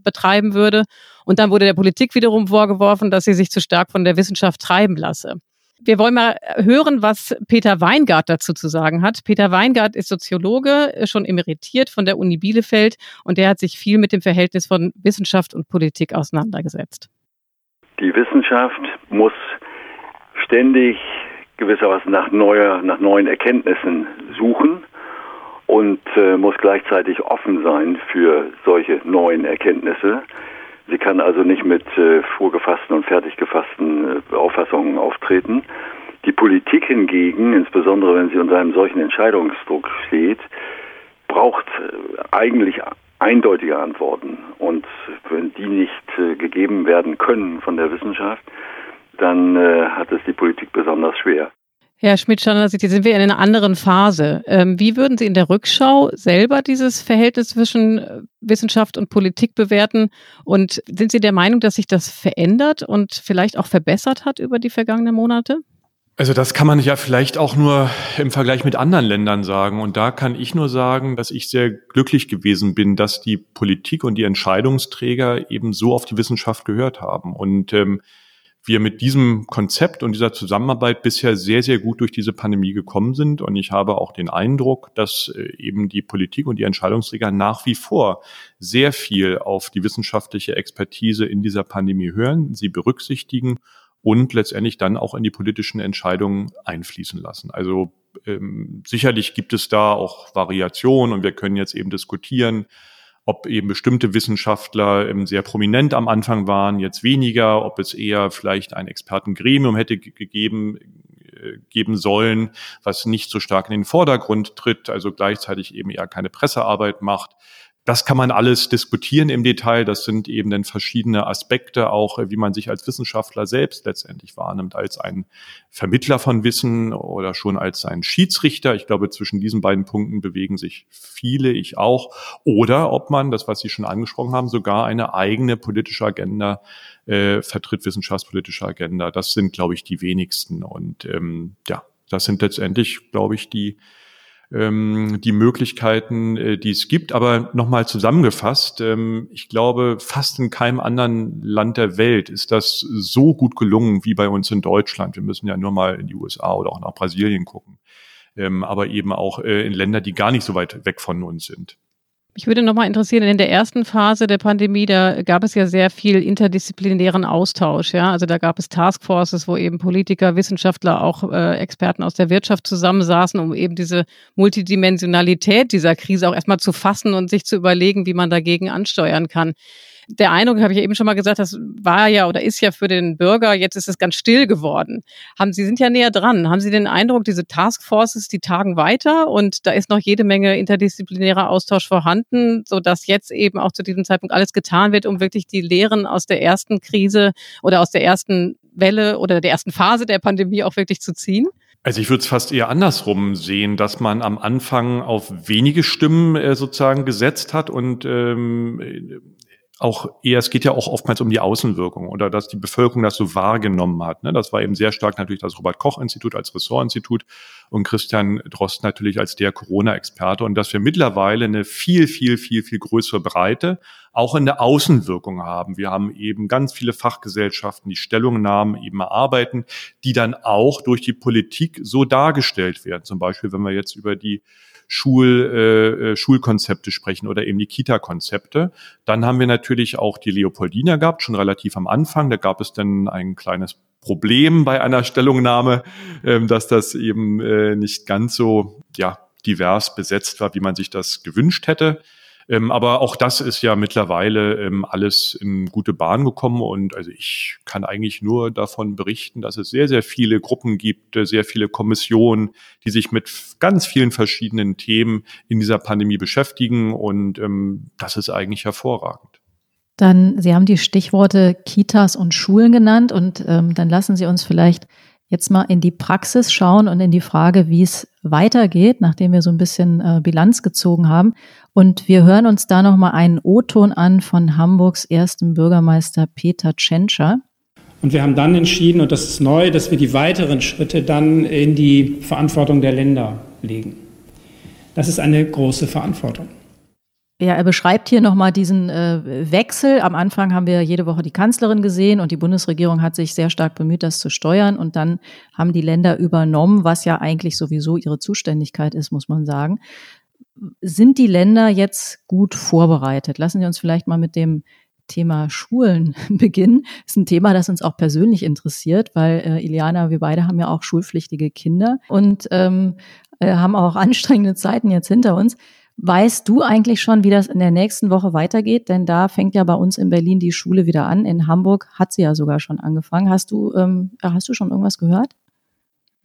betreiben würde. Und dann wurde der Politik wiederum vorgeworfen, dass sie sich zu stark von der Wissenschaft treiben lasse. Wir wollen mal hören, was Peter Weingart dazu zu sagen hat. Peter Weingart ist Soziologe, schon emeritiert von der Uni Bielefeld und der hat sich viel mit dem Verhältnis von Wissenschaft und Politik auseinandergesetzt. Die Wissenschaft muss ständig gewissermaßen nach, neuer, nach neuen Erkenntnissen suchen und äh, muss gleichzeitig offen sein für solche neuen Erkenntnisse. Sie kann also nicht mit äh, vorgefassten und fertig gefassten äh, Auffassungen auftreten. Die Politik hingegen, insbesondere wenn sie unter einem solchen Entscheidungsdruck steht, braucht äh, eigentlich eindeutige Antworten. Und wenn die nicht äh, gegeben werden können von der Wissenschaft, dann äh, hat es die Politik besonders schwer. Herr Schmidt-Schanner, jetzt sind wir in einer anderen Phase. Ähm, wie würden Sie in der Rückschau selber dieses Verhältnis zwischen äh, Wissenschaft und Politik bewerten? Und sind Sie der Meinung, dass sich das verändert und vielleicht auch verbessert hat über die vergangenen Monate? Also das kann man ja vielleicht auch nur im Vergleich mit anderen Ländern sagen. Und da kann ich nur sagen, dass ich sehr glücklich gewesen bin, dass die Politik und die Entscheidungsträger eben so auf die Wissenschaft gehört haben. Und ähm, wir mit diesem Konzept und dieser Zusammenarbeit bisher sehr, sehr gut durch diese Pandemie gekommen sind. Und ich habe auch den Eindruck, dass äh, eben die Politik und die Entscheidungsträger nach wie vor sehr viel auf die wissenschaftliche Expertise in dieser Pandemie hören, sie berücksichtigen und letztendlich dann auch in die politischen Entscheidungen einfließen lassen. Also ähm, sicherlich gibt es da auch Variationen und wir können jetzt eben diskutieren, ob eben bestimmte Wissenschaftler ähm, sehr prominent am Anfang waren, jetzt weniger, ob es eher vielleicht ein Expertengremium hätte gegeben, äh, geben sollen, was nicht so stark in den Vordergrund tritt, also gleichzeitig eben eher keine Pressearbeit macht. Das kann man alles diskutieren im Detail. Das sind eben dann verschiedene Aspekte, auch wie man sich als Wissenschaftler selbst letztendlich wahrnimmt, als ein Vermittler von Wissen oder schon als ein Schiedsrichter. Ich glaube, zwischen diesen beiden Punkten bewegen sich viele, ich auch. Oder ob man, das, was Sie schon angesprochen haben, sogar eine eigene politische Agenda äh, vertritt, wissenschaftspolitische Agenda. Das sind, glaube ich, die wenigsten. Und ähm, ja, das sind letztendlich, glaube ich, die ähm, die Möglichkeiten, äh, die es gibt. Aber nochmal zusammengefasst, ähm, ich glaube, fast in keinem anderen Land der Welt ist das so gut gelungen wie bei uns in Deutschland. Wir müssen ja nur mal in die USA oder auch nach Brasilien gucken ähm, aber eben auch äh, in Länder, die gar nicht so weit weg von uns sind. Ich würde noch mal interessieren, in der ersten Phase der Pandemie, da gab es ja sehr viel interdisziplinären Austausch. Ja? Also da gab es Taskforces, wo eben Politiker, Wissenschaftler, auch äh, Experten aus der Wirtschaft zusammensaßen, um eben diese Multidimensionalität dieser Krise auch erstmal zu fassen und sich zu überlegen, wie man dagegen ansteuern kann der Eindruck, habe ich eben schon mal gesagt, das war ja oder ist ja für den Bürger, jetzt ist es ganz still geworden. Haben Sie sind ja näher dran. Haben Sie den Eindruck, diese Taskforces, die tagen weiter und da ist noch jede Menge interdisziplinärer Austausch vorhanden, so dass jetzt eben auch zu diesem Zeitpunkt alles getan wird, um wirklich die Lehren aus der ersten Krise oder aus der ersten Welle oder der ersten Phase der Pandemie auch wirklich zu ziehen? Also ich würde es fast eher andersrum sehen, dass man am Anfang auf wenige Stimmen äh, sozusagen gesetzt hat und ähm, auch eher, es geht ja auch oftmals um die Außenwirkung oder dass die Bevölkerung das so wahrgenommen hat. Ne? Das war eben sehr stark natürlich das Robert-Koch-Institut als Ressortinstitut und Christian Drost natürlich als der Corona-Experte und dass wir mittlerweile eine viel, viel, viel, viel größere Breite auch in der Außenwirkung haben. Wir haben eben ganz viele Fachgesellschaften, die Stellungnahmen eben erarbeiten, die dann auch durch die Politik so dargestellt werden. Zum Beispiel, wenn wir jetzt über die Schul, äh, äh, Schulkonzepte sprechen oder eben die Kita-Konzepte. Dann haben wir natürlich auch die Leopoldina gehabt, schon relativ am Anfang. Da gab es dann ein kleines Problem bei einer Stellungnahme, ähm, dass das eben äh, nicht ganz so ja, divers besetzt war, wie man sich das gewünscht hätte. Ähm, aber auch das ist ja mittlerweile ähm, alles in gute Bahn gekommen und also ich kann eigentlich nur davon berichten, dass es sehr, sehr viele Gruppen gibt, äh, sehr viele Kommissionen, die sich mit ganz vielen verschiedenen Themen in dieser Pandemie beschäftigen und ähm, das ist eigentlich hervorragend. Dann, Sie haben die Stichworte Kitas und Schulen genannt und ähm, dann lassen Sie uns vielleicht jetzt mal in die Praxis schauen und in die Frage, wie es weitergeht, nachdem wir so ein bisschen äh, Bilanz gezogen haben. Und wir hören uns da nochmal einen O-Ton an von Hamburgs ersten Bürgermeister Peter Tschentscher. Und wir haben dann entschieden, und das ist neu, dass wir die weiteren Schritte dann in die Verantwortung der Länder legen. Das ist eine große Verantwortung. Ja, er beschreibt hier nochmal diesen äh, Wechsel. Am Anfang haben wir jede Woche die Kanzlerin gesehen und die Bundesregierung hat sich sehr stark bemüht, das zu steuern. Und dann haben die Länder übernommen, was ja eigentlich sowieso ihre Zuständigkeit ist, muss man sagen. Sind die Länder jetzt gut vorbereitet? Lassen Sie uns vielleicht mal mit dem Thema Schulen beginnen. Ist ein Thema, das uns auch persönlich interessiert, weil äh, Iliana, wir beide haben ja auch schulpflichtige Kinder und ähm, äh, haben auch anstrengende Zeiten jetzt hinter uns. Weißt du eigentlich schon, wie das in der nächsten Woche weitergeht? Denn da fängt ja bei uns in Berlin die Schule wieder an. In Hamburg hat sie ja sogar schon angefangen. Hast du, ähm, hast du schon irgendwas gehört?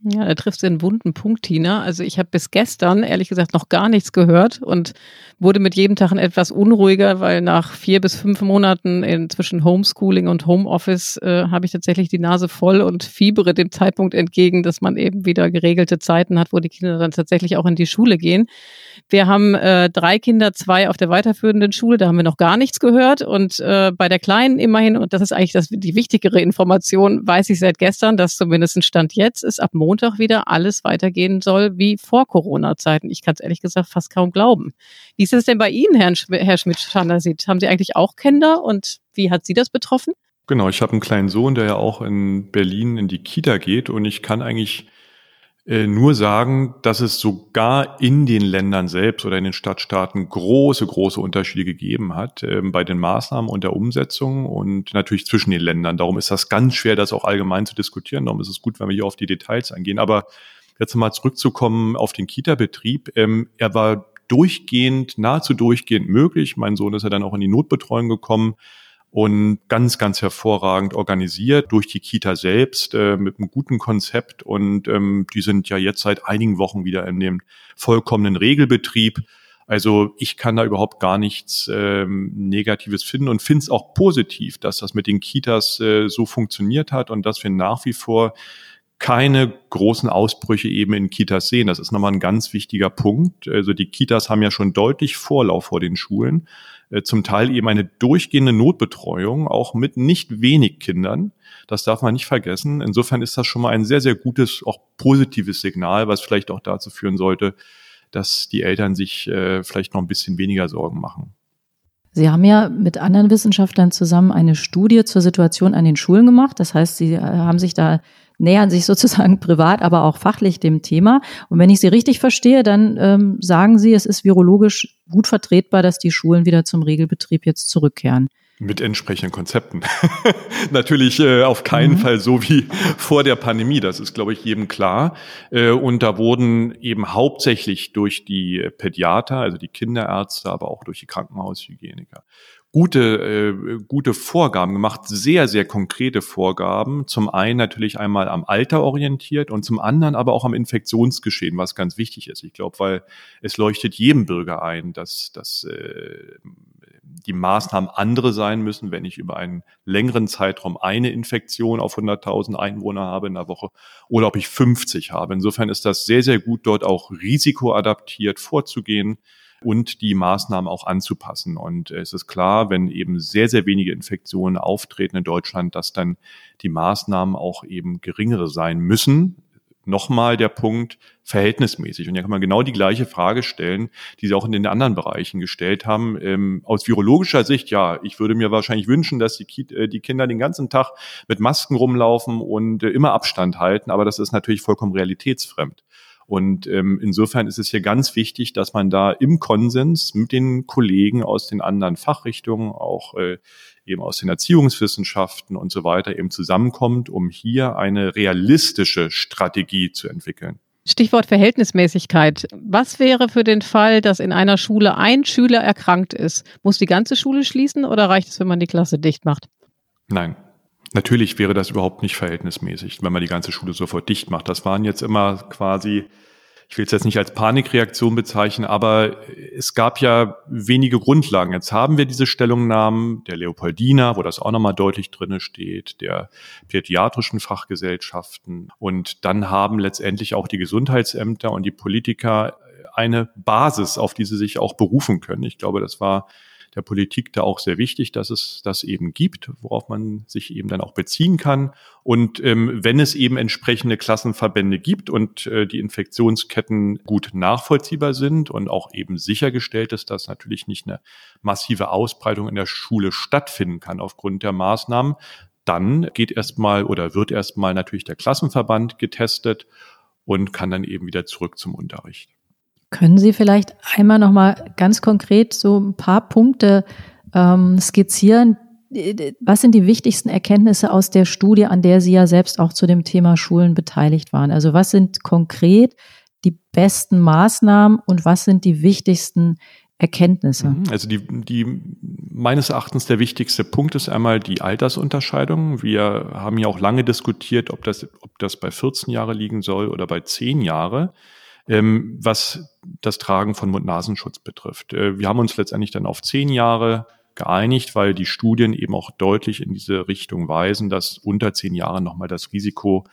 Ja, da triffst du einen wunden Punkt, Tina. Also ich habe bis gestern ehrlich gesagt noch gar nichts gehört und wurde mit jedem Tag etwas unruhiger, weil nach vier bis fünf Monaten in, zwischen Homeschooling und Homeoffice äh, habe ich tatsächlich die Nase voll und fiebere dem Zeitpunkt entgegen, dass man eben wieder geregelte Zeiten hat, wo die Kinder dann tatsächlich auch in die Schule gehen. Wir haben äh, drei Kinder, zwei auf der weiterführenden Schule, da haben wir noch gar nichts gehört. Und äh, bei der Kleinen immerhin, und das ist eigentlich das, die wichtigere Information, weiß ich seit gestern, dass zumindest ein Stand jetzt ist, ab Montag wieder alles weitergehen soll wie vor Corona-Zeiten. Ich kann es ehrlich gesagt fast kaum glauben. Wie ist es denn bei Ihnen, Herrn, Sch Herr Schmidt-Schandersit? Haben Sie eigentlich auch Kinder und wie hat Sie das betroffen? Genau, ich habe einen kleinen Sohn, der ja auch in Berlin in die Kita geht und ich kann eigentlich nur sagen, dass es sogar in den Ländern selbst oder in den Stadtstaaten große, große Unterschiede gegeben hat äh, bei den Maßnahmen und der Umsetzung und natürlich zwischen den Ländern. Darum ist das ganz schwer, das auch allgemein zu diskutieren. Darum ist es gut, wenn wir hier auf die Details eingehen. Aber jetzt mal zurückzukommen auf den Kita-Betrieb. Ähm, er war durchgehend, nahezu durchgehend möglich. Mein Sohn ist ja dann auch in die Notbetreuung gekommen und ganz, ganz hervorragend organisiert durch die Kita selbst äh, mit einem guten Konzept und ähm, die sind ja jetzt seit einigen Wochen wieder in dem vollkommenen Regelbetrieb. Also ich kann da überhaupt gar nichts ähm, Negatives finden und finde es auch positiv, dass das mit den Kitas äh, so funktioniert hat und dass wir nach wie vor keine großen Ausbrüche eben in Kitas sehen. Das ist nochmal ein ganz wichtiger Punkt. Also die Kitas haben ja schon deutlich Vorlauf vor den Schulen. Äh, zum Teil eben eine durchgehende Notbetreuung, auch mit nicht wenig Kindern. Das darf man nicht vergessen. Insofern ist das schon mal ein sehr, sehr gutes, auch positives Signal, was vielleicht auch dazu führen sollte, dass die Eltern sich äh, vielleicht noch ein bisschen weniger Sorgen machen. Sie haben ja mit anderen Wissenschaftlern zusammen eine Studie zur Situation an den Schulen gemacht. Das heißt, Sie äh, haben sich da nähern sich sozusagen privat, aber auch fachlich dem Thema. Und wenn ich Sie richtig verstehe, dann ähm, sagen Sie, es ist virologisch gut vertretbar, dass die Schulen wieder zum Regelbetrieb jetzt zurückkehren. Mit entsprechenden Konzepten. Natürlich äh, auf keinen mhm. Fall so wie vor der Pandemie, das ist, glaube ich, jedem klar. Äh, und da wurden eben hauptsächlich durch die Pädiater, also die Kinderärzte, aber auch durch die Krankenhaushygieniker, gute, äh, gute Vorgaben gemacht, sehr, sehr konkrete Vorgaben. Zum einen natürlich einmal am Alter orientiert und zum anderen aber auch am Infektionsgeschehen, was ganz wichtig ist. Ich glaube, weil es leuchtet jedem Bürger ein, dass, dass äh, die Maßnahmen andere sein müssen, wenn ich über einen längeren Zeitraum eine Infektion auf 100.000 Einwohner habe in der Woche oder ob ich 50 habe. Insofern ist das sehr, sehr gut, dort auch risikoadaptiert vorzugehen und die Maßnahmen auch anzupassen. Und es ist klar, wenn eben sehr, sehr wenige Infektionen auftreten in Deutschland, dass dann die Maßnahmen auch eben geringere sein müssen nochmal der Punkt verhältnismäßig. Und hier kann man genau die gleiche Frage stellen, die Sie auch in den anderen Bereichen gestellt haben. Ähm, aus virologischer Sicht, ja, ich würde mir wahrscheinlich wünschen, dass die, äh, die Kinder den ganzen Tag mit Masken rumlaufen und äh, immer Abstand halten, aber das ist natürlich vollkommen realitätsfremd. Und ähm, insofern ist es hier ganz wichtig, dass man da im Konsens mit den Kollegen aus den anderen Fachrichtungen, auch äh, eben aus den Erziehungswissenschaften und so weiter eben zusammenkommt, um hier eine realistische Strategie zu entwickeln. Stichwort Verhältnismäßigkeit. Was wäre für den Fall, dass in einer Schule ein Schüler erkrankt ist? Muss die ganze Schule schließen oder reicht es, wenn man die Klasse dicht macht? Nein. Natürlich wäre das überhaupt nicht verhältnismäßig, wenn man die ganze Schule sofort dicht macht. Das waren jetzt immer quasi ich will es jetzt nicht als Panikreaktion bezeichnen, aber es gab ja wenige Grundlagen. Jetzt haben wir diese Stellungnahmen der Leopoldina, wo das auch nochmal deutlich drinne steht, der pädiatrischen Fachgesellschaften. Und dann haben letztendlich auch die Gesundheitsämter und die Politiker eine Basis, auf die sie sich auch berufen können. Ich glaube, das war der Politik da auch sehr wichtig, dass es das eben gibt, worauf man sich eben dann auch beziehen kann. Und ähm, wenn es eben entsprechende Klassenverbände gibt und äh, die Infektionsketten gut nachvollziehbar sind und auch eben sichergestellt ist, dass natürlich nicht eine massive Ausbreitung in der Schule stattfinden kann aufgrund der Maßnahmen, dann geht erstmal oder wird erstmal natürlich der Klassenverband getestet und kann dann eben wieder zurück zum Unterricht. Können Sie vielleicht einmal noch mal ganz konkret so ein paar Punkte ähm, skizzieren? Was sind die wichtigsten Erkenntnisse aus der Studie, an der Sie ja selbst auch zu dem Thema Schulen beteiligt waren? Also was sind konkret die besten Maßnahmen und was sind die wichtigsten Erkenntnisse? Mhm. Also die, die meines Erachtens der wichtigste Punkt ist einmal die Altersunterscheidung. Wir haben ja auch lange diskutiert, ob das, ob das bei 14 Jahre liegen soll oder bei 10 Jahre ähm, was das Tragen von Mund-Nasenschutz betrifft. Äh, wir haben uns letztendlich dann auf zehn Jahre geeinigt, weil die Studien eben auch deutlich in diese Richtung weisen, dass unter zehn Jahren nochmal das Risiko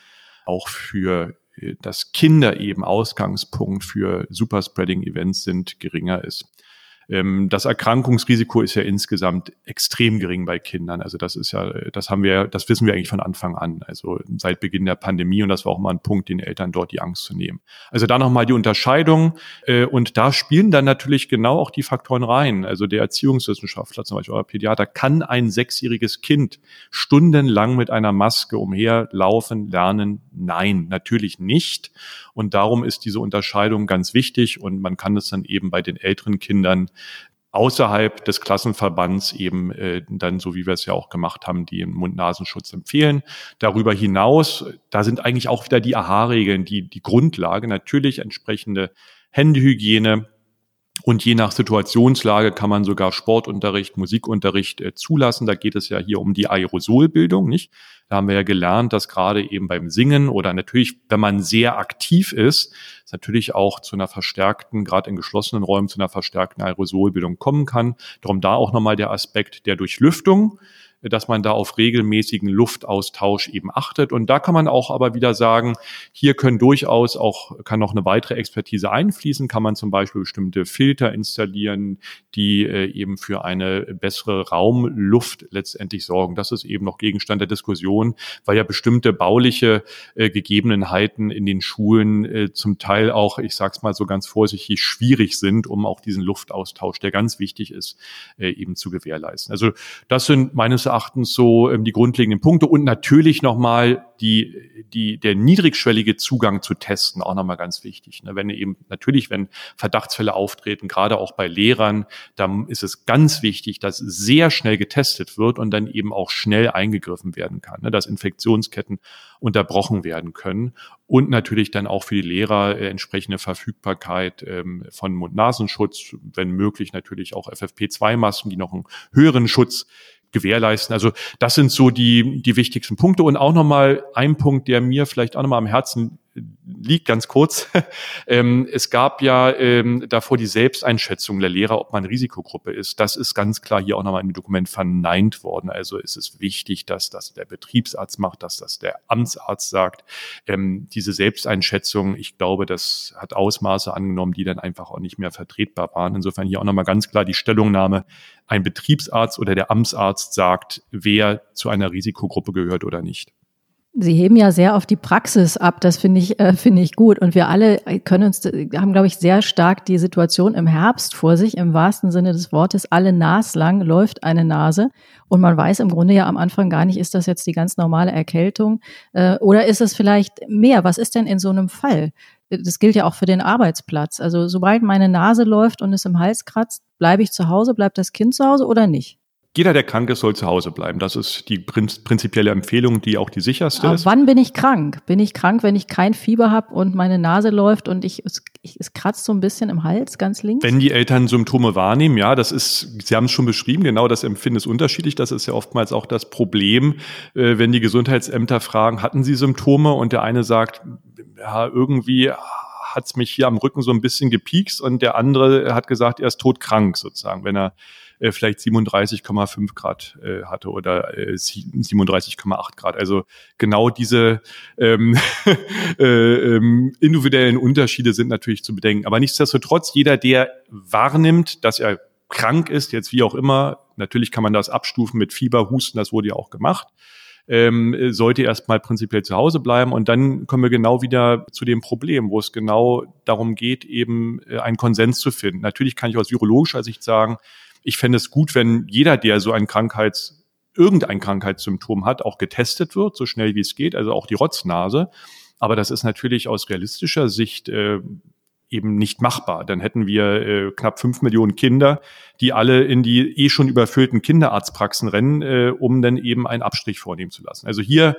auch für äh, dass Kinder eben Ausgangspunkt für Superspreading-Events sind, geringer ist. Ähm, das Erkrankungsrisiko ist ja insgesamt extrem gering bei Kindern. Also das ist ja, das haben wir, das wissen wir eigentlich von Anfang an. Also seit Beginn der Pandemie und das war auch mal ein Punkt, den Eltern dort die Angst zu nehmen. Also da nochmal die Unterscheidung äh, und da spielen dann natürlich genau auch die Faktoren rein. Also der Erziehungswissenschaftler zum Beispiel oder Pädiater kann ein sechsjähriges Kind stundenlang mit einer Maske umherlaufen lernen? Nein, natürlich nicht. Und darum ist diese Unterscheidung ganz wichtig und man kann es dann eben bei den älteren Kindern außerhalb des Klassenverbands eben äh, dann, so wie wir es ja auch gemacht haben, die Mund-Nasenschutz empfehlen. Darüber hinaus, da sind eigentlich auch wieder die AHA-Regeln, die, die Grundlage, natürlich entsprechende Händehygiene, und je nach Situationslage kann man sogar Sportunterricht, Musikunterricht äh, zulassen. Da geht es ja hier um die Aerosolbildung, nicht? Da haben wir ja gelernt, dass gerade eben beim Singen oder natürlich, wenn man sehr aktiv ist, es natürlich auch zu einer verstärkten, gerade in geschlossenen Räumen, zu einer verstärkten Aerosolbildung kommen kann. Darum da auch nochmal der Aspekt der Durchlüftung dass man da auf regelmäßigen Luftaustausch eben achtet. Und da kann man auch aber wieder sagen, hier können durchaus auch, kann noch eine weitere Expertise einfließen, kann man zum Beispiel bestimmte Filter installieren, die äh, eben für eine bessere Raumluft letztendlich sorgen. Das ist eben noch Gegenstand der Diskussion, weil ja bestimmte bauliche äh, Gegebenheiten in den Schulen äh, zum Teil auch, ich sag's mal so ganz vorsichtig, schwierig sind, um auch diesen Luftaustausch, der ganz wichtig ist, eben zu gewährleisten. Also das sind meines Erachtens so ähm, die grundlegenden Punkte und natürlich nochmal die, die, der niedrigschwellige Zugang zu Testen auch nochmal ganz wichtig. Ne? Wenn eben natürlich, wenn Verdachtsfälle auftreten, gerade auch bei Lehrern, dann ist es ganz wichtig, dass sehr schnell getestet wird und dann eben auch schnell eingegriffen werden kann, ne? dass Infektionsketten unterbrochen werden können und natürlich dann auch für die Lehrer äh, entsprechende Verfügbarkeit ähm, von Mund-Nasenschutz, wenn möglich natürlich auch FFP2-Masken, die noch einen höheren Schutz gewährleisten. Also das sind so die, die wichtigsten Punkte. Und auch nochmal ein Punkt, der mir vielleicht auch nochmal am Herzen liegt ganz kurz. ähm, es gab ja ähm, davor die Selbsteinschätzung der Lehrer, ob man Risikogruppe ist. Das ist ganz klar hier auch nochmal im Dokument verneint worden. Also ist es wichtig, dass das der Betriebsarzt macht, dass das der Amtsarzt sagt. Ähm, diese Selbsteinschätzung, ich glaube, das hat Ausmaße angenommen, die dann einfach auch nicht mehr vertretbar waren. Insofern hier auch nochmal ganz klar die Stellungnahme, ein Betriebsarzt oder der Amtsarzt sagt, wer zu einer Risikogruppe gehört oder nicht. Sie heben ja sehr auf die Praxis ab, das finde ich, äh, ich gut. Und wir alle können uns, haben, glaube ich, sehr stark die Situation im Herbst vor sich, im wahrsten Sinne des Wortes. Alle naslang läuft eine Nase. Und man weiß im Grunde ja am Anfang gar nicht, ist das jetzt die ganz normale Erkältung äh, oder ist es vielleicht mehr? Was ist denn in so einem Fall? Das gilt ja auch für den Arbeitsplatz. Also sobald meine Nase läuft und es im Hals kratzt, bleibe ich zu Hause, bleibt das Kind zu Hause oder nicht? Jeder, der krank ist, soll zu Hause bleiben. Das ist die prinzipielle Empfehlung, die auch die sicherste Aber ist. Wann bin ich krank? Bin ich krank, wenn ich kein Fieber habe und meine Nase läuft und ich es, ich, es kratzt so ein bisschen im Hals, ganz links? Wenn die Eltern Symptome wahrnehmen, ja, das ist, Sie haben es schon beschrieben, genau das Empfinden ist unterschiedlich. Das ist ja oftmals auch das Problem, äh, wenn die Gesundheitsämter fragen, hatten Sie Symptome? Und der eine sagt, ja, irgendwie hat's mich hier am Rücken so ein bisschen gepiekst und der andere hat gesagt, er ist todkrank sozusagen, wenn er äh, vielleicht 37,5 Grad äh, hatte oder äh, 37,8 Grad. Also genau diese ähm, äh, ähm, individuellen Unterschiede sind natürlich zu bedenken. Aber nichtsdestotrotz, jeder, der wahrnimmt, dass er krank ist, jetzt wie auch immer, natürlich kann man das abstufen mit Fieber, Husten, das wurde ja auch gemacht, ähm, sollte erstmal prinzipiell zu Hause bleiben. Und dann kommen wir genau wieder zu dem Problem, wo es genau darum geht, eben äh, einen Konsens zu finden. Natürlich kann ich aus virologischer Sicht sagen, ich fände es gut, wenn jeder, der so ein Krankheits, irgendein Krankheitssymptom hat, auch getestet wird, so schnell wie es geht, also auch die Rotznase. Aber das ist natürlich aus realistischer Sicht äh, eben nicht machbar. Dann hätten wir äh, knapp fünf Millionen Kinder, die alle in die eh schon überfüllten Kinderarztpraxen rennen, äh, um dann eben einen Abstrich vornehmen zu lassen. Also hier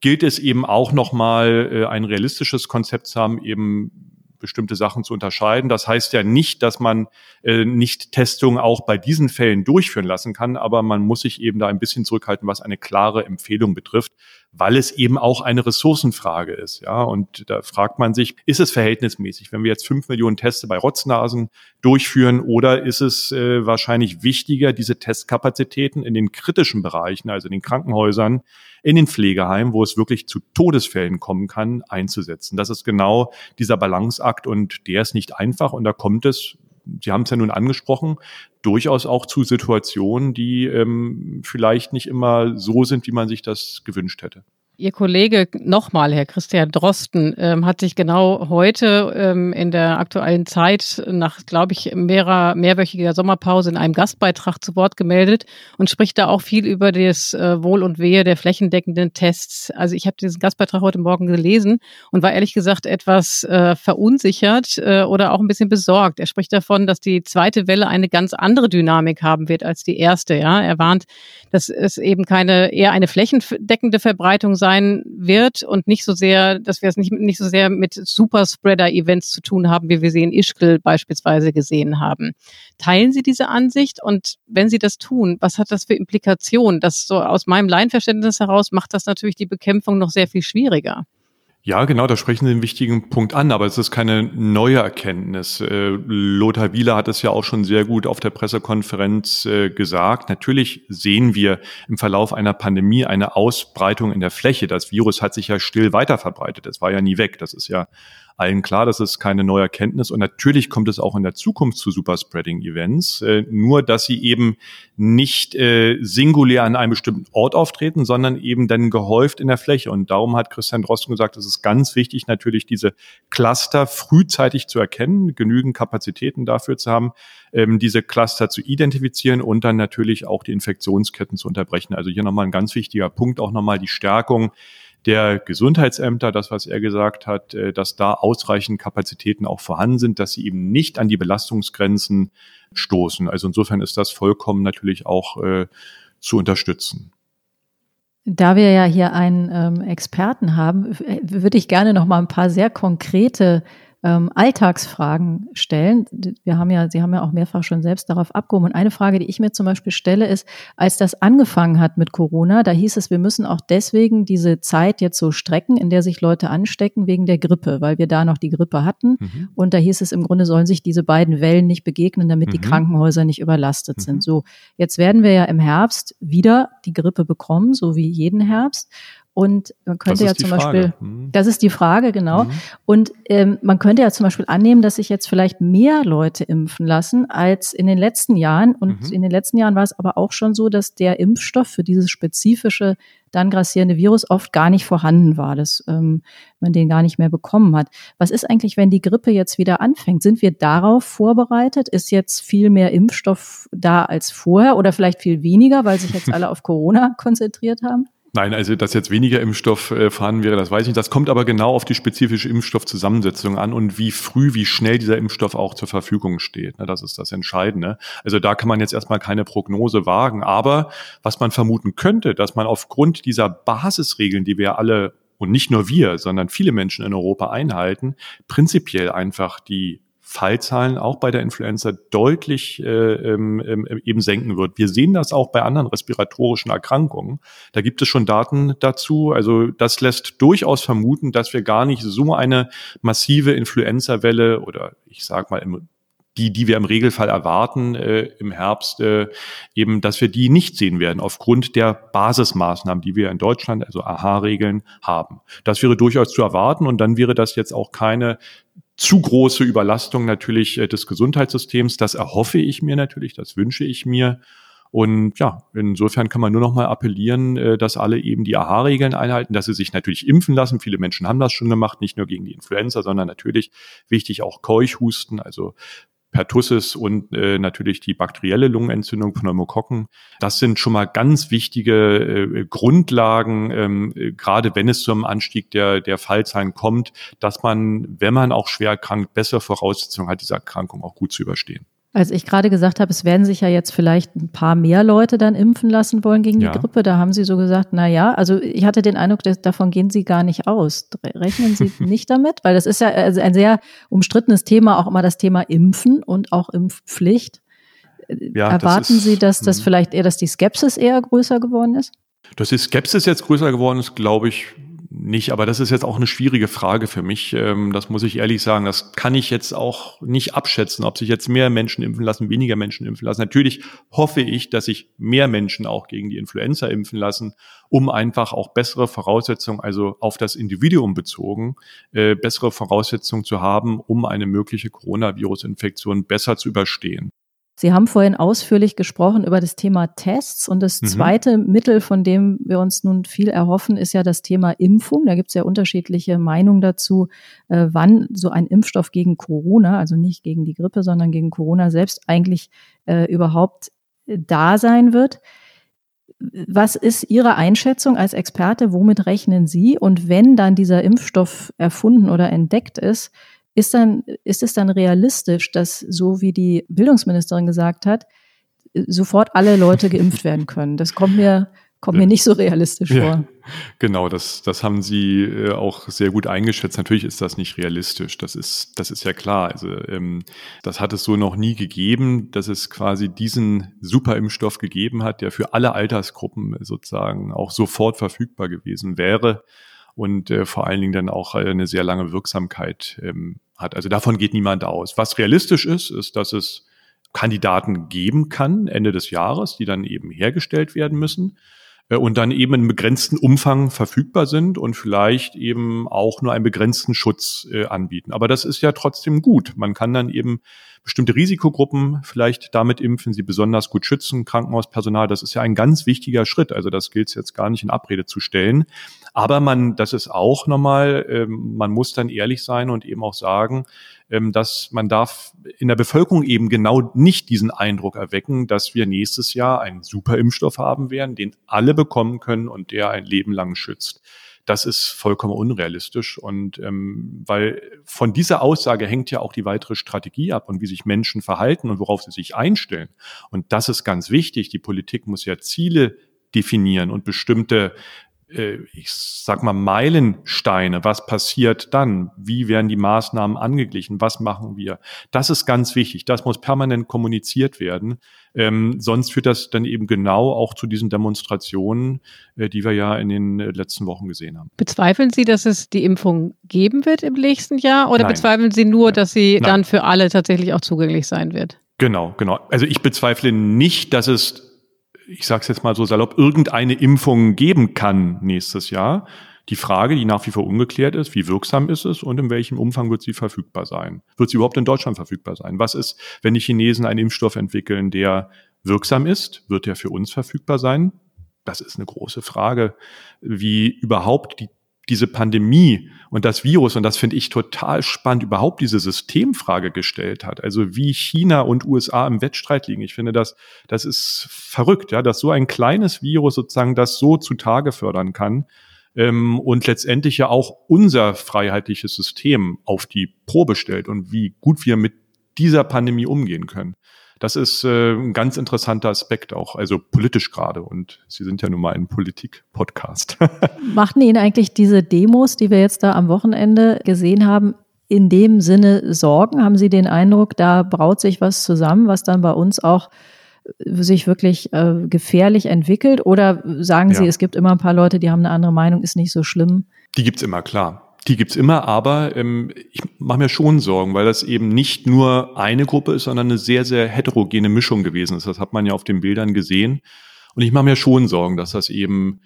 gilt es eben auch nochmal äh, ein realistisches Konzept zu haben, eben bestimmte Sachen zu unterscheiden. Das heißt ja nicht, dass man äh, nicht Testungen auch bei diesen Fällen durchführen lassen kann, aber man muss sich eben da ein bisschen zurückhalten, was eine klare Empfehlung betrifft, weil es eben auch eine Ressourcenfrage ist. Ja, und da fragt man sich, ist es verhältnismäßig, wenn wir jetzt fünf Millionen Teste bei Rotznasen durchführen, oder ist es äh, wahrscheinlich wichtiger, diese Testkapazitäten in den kritischen Bereichen, also in den Krankenhäusern, in den Pflegeheimen, wo es wirklich zu Todesfällen kommen kann, einzusetzen. Das ist genau dieser Balanceakt und der ist nicht einfach und da kommt es Sie haben es ja nun angesprochen, durchaus auch zu Situationen, die ähm, vielleicht nicht immer so sind, wie man sich das gewünscht hätte. Ihr Kollege nochmal, Herr Christian Drosten, ähm, hat sich genau heute ähm, in der aktuellen Zeit nach, glaube ich, mehrer, mehrwöchiger Sommerpause in einem Gastbeitrag zu Wort gemeldet und spricht da auch viel über das äh, Wohl und Wehe der flächendeckenden Tests. Also ich habe diesen Gastbeitrag heute Morgen gelesen und war ehrlich gesagt etwas äh, verunsichert äh, oder auch ein bisschen besorgt. Er spricht davon, dass die zweite Welle eine ganz andere Dynamik haben wird als die erste. Ja, er warnt, dass es eben keine eher eine flächendeckende Verbreitung sei sein wird und nicht so sehr, dass wir es nicht, nicht so sehr mit Superspreader-Events zu tun haben, wie wir sie in Ischgl beispielsweise gesehen haben. Teilen Sie diese Ansicht? Und wenn Sie das tun, was hat das für Implikationen? Das so aus meinem Laienverständnis heraus macht das natürlich die Bekämpfung noch sehr viel schwieriger. Ja, genau, da sprechen Sie einen wichtigen Punkt an, aber es ist keine neue Erkenntnis. Äh, Lothar Wieler hat es ja auch schon sehr gut auf der Pressekonferenz äh, gesagt. Natürlich sehen wir im Verlauf einer Pandemie eine Ausbreitung in der Fläche. Das Virus hat sich ja still weiter verbreitet. Es war ja nie weg. Das ist ja allen klar, das ist keine neue Erkenntnis. Und natürlich kommt es auch in der Zukunft zu Superspreading-Events, äh, nur dass sie eben nicht äh, singulär an einem bestimmten Ort auftreten, sondern eben dann gehäuft in der Fläche. Und darum hat Christian Drosten gesagt, es ist ganz wichtig, natürlich diese Cluster frühzeitig zu erkennen, genügend Kapazitäten dafür zu haben, ähm, diese Cluster zu identifizieren und dann natürlich auch die Infektionsketten zu unterbrechen. Also hier nochmal ein ganz wichtiger Punkt, auch nochmal die Stärkung der Gesundheitsämter, das, was er gesagt hat, äh, dass da ausreichend Kapazitäten auch vorhanden sind, dass sie eben nicht an die Belastungsgrenzen stoßen. Also insofern ist das vollkommen natürlich auch äh, zu unterstützen. Da wir ja hier einen ähm, Experten haben, würde ich gerne noch mal ein paar sehr konkrete ähm, Alltagsfragen stellen. Wir haben ja, Sie haben ja auch mehrfach schon selbst darauf abgehoben. Und eine Frage, die ich mir zum Beispiel stelle, ist, als das angefangen hat mit Corona, da hieß es, wir müssen auch deswegen diese Zeit jetzt so strecken, in der sich Leute anstecken wegen der Grippe, weil wir da noch die Grippe hatten. Mhm. Und da hieß es, im Grunde sollen sich diese beiden Wellen nicht begegnen, damit mhm. die Krankenhäuser nicht überlastet mhm. sind. So, jetzt werden wir ja im Herbst wieder die Grippe bekommen, so wie jeden Herbst. Und man könnte ja zum Beispiel, hm. das ist die Frage, genau. Hm. Und ähm, man könnte ja zum Beispiel annehmen, dass sich jetzt vielleicht mehr Leute impfen lassen als in den letzten Jahren. Und mhm. in den letzten Jahren war es aber auch schon so, dass der Impfstoff für dieses spezifische dann grassierende Virus oft gar nicht vorhanden war, dass ähm, man den gar nicht mehr bekommen hat. Was ist eigentlich, wenn die Grippe jetzt wieder anfängt? Sind wir darauf vorbereitet? Ist jetzt viel mehr Impfstoff da als vorher oder vielleicht viel weniger, weil sich jetzt alle auf Corona konzentriert haben? Nein, also dass jetzt weniger Impfstoff äh, vorhanden wäre, das weiß ich nicht. Das kommt aber genau auf die spezifische Impfstoffzusammensetzung an und wie früh, wie schnell dieser Impfstoff auch zur Verfügung steht. Ne, das ist das Entscheidende. Also da kann man jetzt erstmal keine Prognose wagen. Aber was man vermuten könnte, dass man aufgrund dieser Basisregeln, die wir alle und nicht nur wir, sondern viele Menschen in Europa einhalten, prinzipiell einfach die Fallzahlen auch bei der Influenza deutlich äh, ähm, ähm, eben senken wird. Wir sehen das auch bei anderen respiratorischen Erkrankungen. Da gibt es schon Daten dazu. Also das lässt durchaus vermuten, dass wir gar nicht so eine massive Influenza-Welle oder ich sage mal im die, die wir im Regelfall erwarten äh, im Herbst, äh, eben, dass wir die nicht sehen werden aufgrund der Basismaßnahmen, die wir in Deutschland, also AHA-Regeln, haben. Das wäre durchaus zu erwarten und dann wäre das jetzt auch keine zu große Überlastung natürlich äh, des Gesundheitssystems. Das erhoffe ich mir natürlich, das wünsche ich mir. Und ja, insofern kann man nur noch mal appellieren, äh, dass alle eben die AHA-Regeln einhalten, dass sie sich natürlich impfen lassen. Viele Menschen haben das schon gemacht, nicht nur gegen die Influenza, sondern natürlich wichtig auch Keuchhusten, also Pertussis und äh, natürlich die bakterielle Lungenentzündung, Pneumokokken. Das sind schon mal ganz wichtige äh, Grundlagen, ähm, äh, gerade wenn es zum Anstieg der, der Fallzahlen kommt, dass man, wenn man auch schwer erkrankt, bessere Voraussetzungen hat, diese Erkrankung auch gut zu überstehen. Als ich gerade gesagt habe, es werden sich ja jetzt vielleicht ein paar mehr Leute dann impfen lassen wollen gegen ja. die Grippe, da haben Sie so gesagt, na ja, also ich hatte den Eindruck, dass, davon gehen Sie gar nicht aus. Rechnen Sie nicht damit? Weil das ist ja also ein sehr umstrittenes Thema, auch immer das Thema Impfen und auch Impfpflicht. Ja, Erwarten ist, Sie, dass das hm. vielleicht eher, dass die Skepsis eher größer geworden ist? Dass die Skepsis jetzt größer geworden ist, glaube ich, nicht, aber das ist jetzt auch eine schwierige Frage für mich. Ähm, das muss ich ehrlich sagen. Das kann ich jetzt auch nicht abschätzen, ob sich jetzt mehr Menschen impfen lassen, weniger Menschen impfen lassen. Natürlich hoffe ich, dass sich mehr Menschen auch gegen die Influenza impfen lassen, um einfach auch bessere Voraussetzungen, also auf das Individuum bezogen, äh, bessere Voraussetzungen zu haben, um eine mögliche Coronavirus-Infektion besser zu überstehen. Sie haben vorhin ausführlich gesprochen über das Thema Tests und das mhm. zweite Mittel, von dem wir uns nun viel erhoffen, ist ja das Thema Impfung. Da gibt es ja unterschiedliche Meinungen dazu, äh, wann so ein Impfstoff gegen Corona, also nicht gegen die Grippe, sondern gegen Corona selbst eigentlich äh, überhaupt äh, da sein wird. Was ist Ihre Einschätzung als Experte? Womit rechnen Sie? Und wenn dann dieser Impfstoff erfunden oder entdeckt ist, ist, dann, ist es dann realistisch, dass, so wie die Bildungsministerin gesagt hat, sofort alle Leute geimpft werden können? Das kommt mir, kommt ja. mir nicht so realistisch ja. vor. Genau, das, das haben Sie äh, auch sehr gut eingeschätzt. Natürlich ist das nicht realistisch. Das ist, das ist ja klar. Also ähm, das hat es so noch nie gegeben, dass es quasi diesen Superimpfstoff gegeben hat, der für alle Altersgruppen sozusagen auch sofort verfügbar gewesen wäre und äh, vor allen Dingen dann auch eine sehr lange Wirksamkeit ähm, hat. Also davon geht niemand aus. Was realistisch ist, ist, dass es Kandidaten geben kann Ende des Jahres, die dann eben hergestellt werden müssen. äh, und dann eben in begrenzten Umfang verfügbar sind und vielleicht eben auch nur einen begrenzten Schutz äh, anbieten. Aber das ist ja trotzdem gut. Man kann dann eben bestimmte Risikogruppen vielleicht damit impfen, sie besonders gut schützen, Krankenhauspersonal. Das ist ja ein ganz wichtiger Schritt. Also das gilt es jetzt gar nicht in Abrede zu stellen. Aber man, das ist auch nochmal, ähm, man muss dann ehrlich sein und eben auch sagen, ähm, dass man darf in der Bevölkerung eben genau nicht diesen Eindruck erwecken, dass wir nächstes Jahr einen super Impfstoff haben werden, den alle bekommen können und der ein Leben lang schützt das ist vollkommen unrealistisch. Und ähm, weil von dieser Aussage hängt ja auch die weitere Strategie ab und wie sich Menschen verhalten und worauf sie sich einstellen. Und das ist ganz wichtig. Die Politik muss ja Ziele definieren und bestimmte ich sag mal, Meilensteine. Was passiert dann? Wie werden die Maßnahmen angeglichen? Was machen wir? Das ist ganz wichtig. Das muss permanent kommuniziert werden. Ähm, sonst führt das dann eben genau auch zu diesen Demonstrationen, äh, die wir ja in den äh, letzten Wochen gesehen haben. Bezweifeln Sie, dass es die Impfung geben wird im nächsten Jahr? Oder Nein. bezweifeln Sie nur, dass sie Nein. dann für alle tatsächlich auch zugänglich sein wird? Genau, genau. Also ich bezweifle nicht, dass es ich sage es jetzt mal so salopp, irgendeine Impfung geben kann nächstes Jahr. Die Frage, die nach wie vor ungeklärt ist, wie wirksam ist es und in welchem Umfang wird sie verfügbar sein? Wird sie überhaupt in Deutschland verfügbar sein? Was ist, wenn die Chinesen einen Impfstoff entwickeln, der wirksam ist? Wird der für uns verfügbar sein? Das ist eine große Frage, wie überhaupt die diese Pandemie und das Virus, und das finde ich total spannend, überhaupt diese Systemfrage gestellt hat. Also wie China und USA im Wettstreit liegen. Ich finde, das, das ist verrückt, ja, dass so ein kleines Virus sozusagen das so zutage fördern kann ähm, und letztendlich ja auch unser freiheitliches System auf die Probe stellt und wie gut wir mit dieser Pandemie umgehen können. Das ist äh, ein ganz interessanter Aspekt auch, also politisch gerade. Und Sie sind ja nun mal ein Politik-Podcast. Machten Ihnen eigentlich diese Demos, die wir jetzt da am Wochenende gesehen haben, in dem Sinne Sorgen? Haben Sie den Eindruck, da braut sich was zusammen, was dann bei uns auch äh, sich wirklich äh, gefährlich entwickelt? Oder sagen Sie, ja. es gibt immer ein paar Leute, die haben eine andere Meinung, ist nicht so schlimm? Die gibt's immer, klar. Die gibt's immer, aber ähm, ich mache mir schon Sorgen, weil das eben nicht nur eine Gruppe ist, sondern eine sehr, sehr heterogene Mischung gewesen ist. Das hat man ja auf den Bildern gesehen. Und ich mache mir schon Sorgen, dass das eben,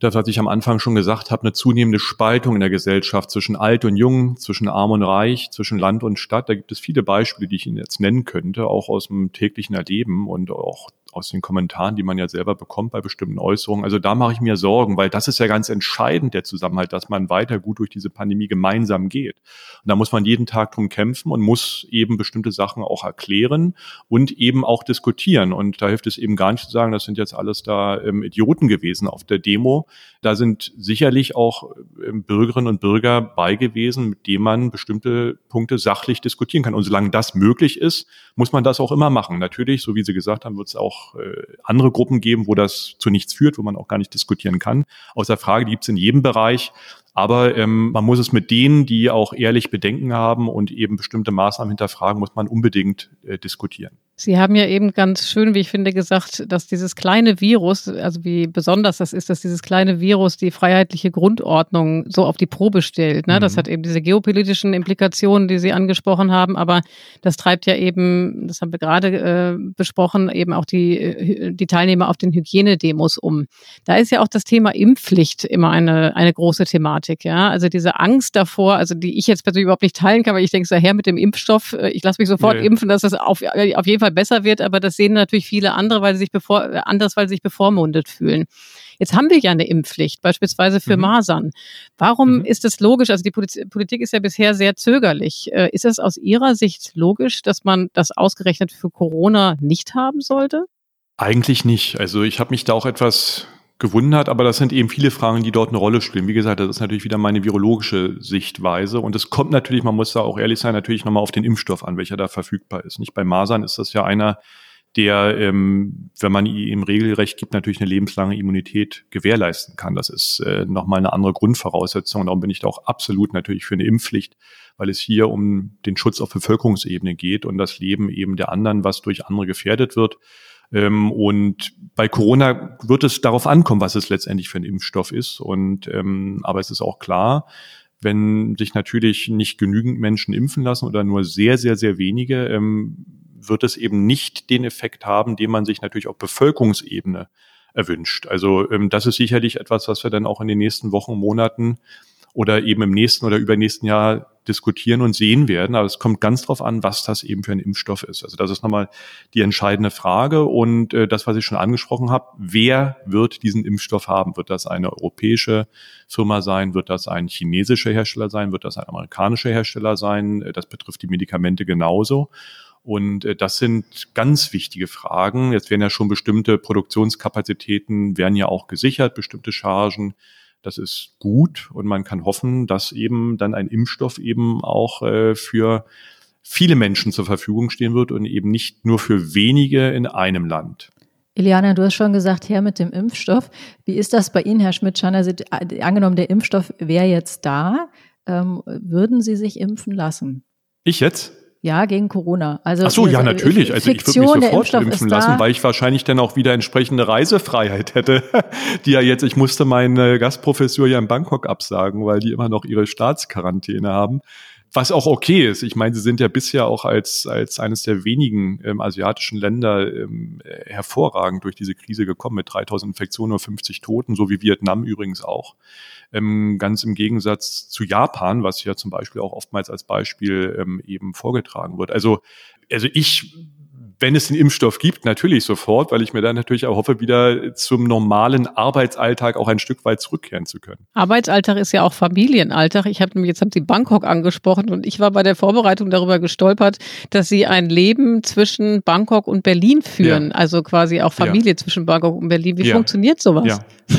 das, was ich am Anfang schon gesagt habe, eine zunehmende Spaltung in der Gesellschaft zwischen alt und jung, zwischen arm und reich, zwischen Land und Stadt. Da gibt es viele Beispiele, die ich Ihnen jetzt nennen könnte, auch aus dem täglichen Erleben und auch aus den Kommentaren, die man ja selber bekommt bei bestimmten Äußerungen. Also da mache ich mir Sorgen, weil das ist ja ganz entscheidend, der Zusammenhalt, dass man weiter gut durch diese Pandemie gemeinsam geht. Und da muss man jeden Tag drum kämpfen und muss eben bestimmte Sachen auch erklären und eben auch diskutieren. Und da hilft es eben gar nicht zu sagen, das sind jetzt alles da ähm, Idioten gewesen auf der Demo. Da sind sicherlich auch ähm, Bürgerinnen und Bürger bei gewesen, mit denen man bestimmte Punkte sachlich diskutieren kann. Und solange das möglich ist, muss man das auch immer machen. Natürlich, so wie Sie gesagt haben, wird es auch äh, andere Gruppen geben, wo das zu nichts führt, wo man auch gar nicht diskutieren kann. Außer Frage, die gibt es in jedem Bereich. Aber ähm, man muss es mit denen, die auch ehrlich Bedenken haben und eben bestimmte Maßnahmen hinterfragen, muss man unbedingt äh, diskutieren. Sie haben ja eben ganz schön, wie ich finde, gesagt, dass dieses kleine Virus, also wie besonders das ist, dass dieses kleine Virus die freiheitliche Grundordnung so auf die Probe stellt. Ne? Mhm. Das hat eben diese geopolitischen Implikationen, die Sie angesprochen haben, aber das treibt ja eben, das haben wir gerade äh, besprochen, eben auch die, äh, die Teilnehmer auf den Hygienedemos um. Da ist ja auch das Thema Impfpflicht immer eine, eine große Thematik. Ja? Also diese Angst davor, also die ich jetzt persönlich überhaupt nicht teilen kann, weil ich denke, so her mit dem Impfstoff, äh, ich lasse mich sofort nee. impfen, dass das auf, auf jeden Fall besser wird, aber das sehen natürlich viele andere, weil sie sich bevor, anders, weil sie sich bevormundet fühlen. Jetzt haben wir ja eine Impfpflicht, beispielsweise für mhm. Masern. Warum mhm. ist es logisch? Also die Politik ist ja bisher sehr zögerlich. Äh, ist es aus Ihrer Sicht logisch, dass man das ausgerechnet für Corona nicht haben sollte? Eigentlich nicht. Also ich habe mich da auch etwas gewundert, aber das sind eben viele Fragen, die dort eine Rolle spielen. Wie gesagt, das ist natürlich wieder meine virologische Sichtweise und es kommt natürlich, man muss da auch ehrlich sein, natürlich nochmal auf den Impfstoff an, welcher da verfügbar ist. Nicht bei Masern ist das ja einer, der, ähm, wenn man ihm Regelrecht gibt, natürlich eine lebenslange Immunität gewährleisten kann. Das ist äh, nochmal eine andere Grundvoraussetzung. Darum bin ich da auch absolut natürlich für eine Impfpflicht, weil es hier um den Schutz auf Bevölkerungsebene geht und das Leben eben der anderen, was durch andere gefährdet wird. Ähm, und bei Corona wird es darauf ankommen, was es letztendlich für ein Impfstoff ist. Und ähm, aber es ist auch klar, wenn sich natürlich nicht genügend Menschen impfen lassen oder nur sehr, sehr, sehr wenige, ähm, wird es eben nicht den Effekt haben, den man sich natürlich auf Bevölkerungsebene erwünscht. Also ähm, das ist sicherlich etwas, was wir dann auch in den nächsten Wochen, Monaten oder eben im nächsten oder übernächsten Jahr diskutieren und sehen werden. Aber es kommt ganz drauf an, was das eben für ein Impfstoff ist. Also das ist nochmal die entscheidende Frage. Und äh, das, was ich schon angesprochen habe, wer wird diesen Impfstoff haben? Wird das eine europäische Firma sein? Wird das ein chinesischer Hersteller sein? Wird das ein amerikanischer Hersteller sein? Äh, das betrifft die Medikamente genauso. Und äh, das sind ganz wichtige Fragen. Jetzt werden ja schon bestimmte Produktionskapazitäten, werden ja auch gesichert, bestimmte Chargen. Das ist gut und man kann hoffen, dass eben dann ein Impfstoff eben auch äh, für viele Menschen zur Verfügung stehen wird und eben nicht nur für wenige in einem Land. Iliana, du hast schon gesagt, her mit dem Impfstoff. Wie ist das bei Ihnen, Herr Schmidt-Schanner? Also, angenommen, der Impfstoff wäre jetzt da, ähm, würden Sie sich impfen lassen? Ich jetzt? Ja, gegen Corona. Also Ach so, ja, natürlich. Also ich würde mich sofort impfen lassen, weil ich wahrscheinlich dann auch wieder entsprechende Reisefreiheit hätte, die ja jetzt, ich musste meine Gastprofessur ja in Bangkok absagen, weil die immer noch ihre Staatsquarantäne haben. Was auch okay ist. Ich meine, sie sind ja bisher auch als, als eines der wenigen ähm, asiatischen Länder ähm, hervorragend durch diese Krise gekommen mit 3000 Infektionen und 50 Toten, so wie Vietnam übrigens auch. Ähm, ganz im Gegensatz zu Japan, was ja zum Beispiel auch oftmals als Beispiel ähm, eben vorgetragen wird. Also, also ich wenn es den Impfstoff gibt, natürlich sofort, weil ich mir dann natürlich auch hoffe, wieder zum normalen Arbeitsalltag auch ein Stück weit zurückkehren zu können. Arbeitsalltag ist ja auch Familienalltag. Ich habe jetzt haben Sie Bangkok angesprochen und ich war bei der Vorbereitung darüber gestolpert, dass Sie ein Leben zwischen Bangkok und Berlin führen, ja. also quasi auch Familie ja. zwischen Bangkok und Berlin. Wie ja. funktioniert sowas? Ja.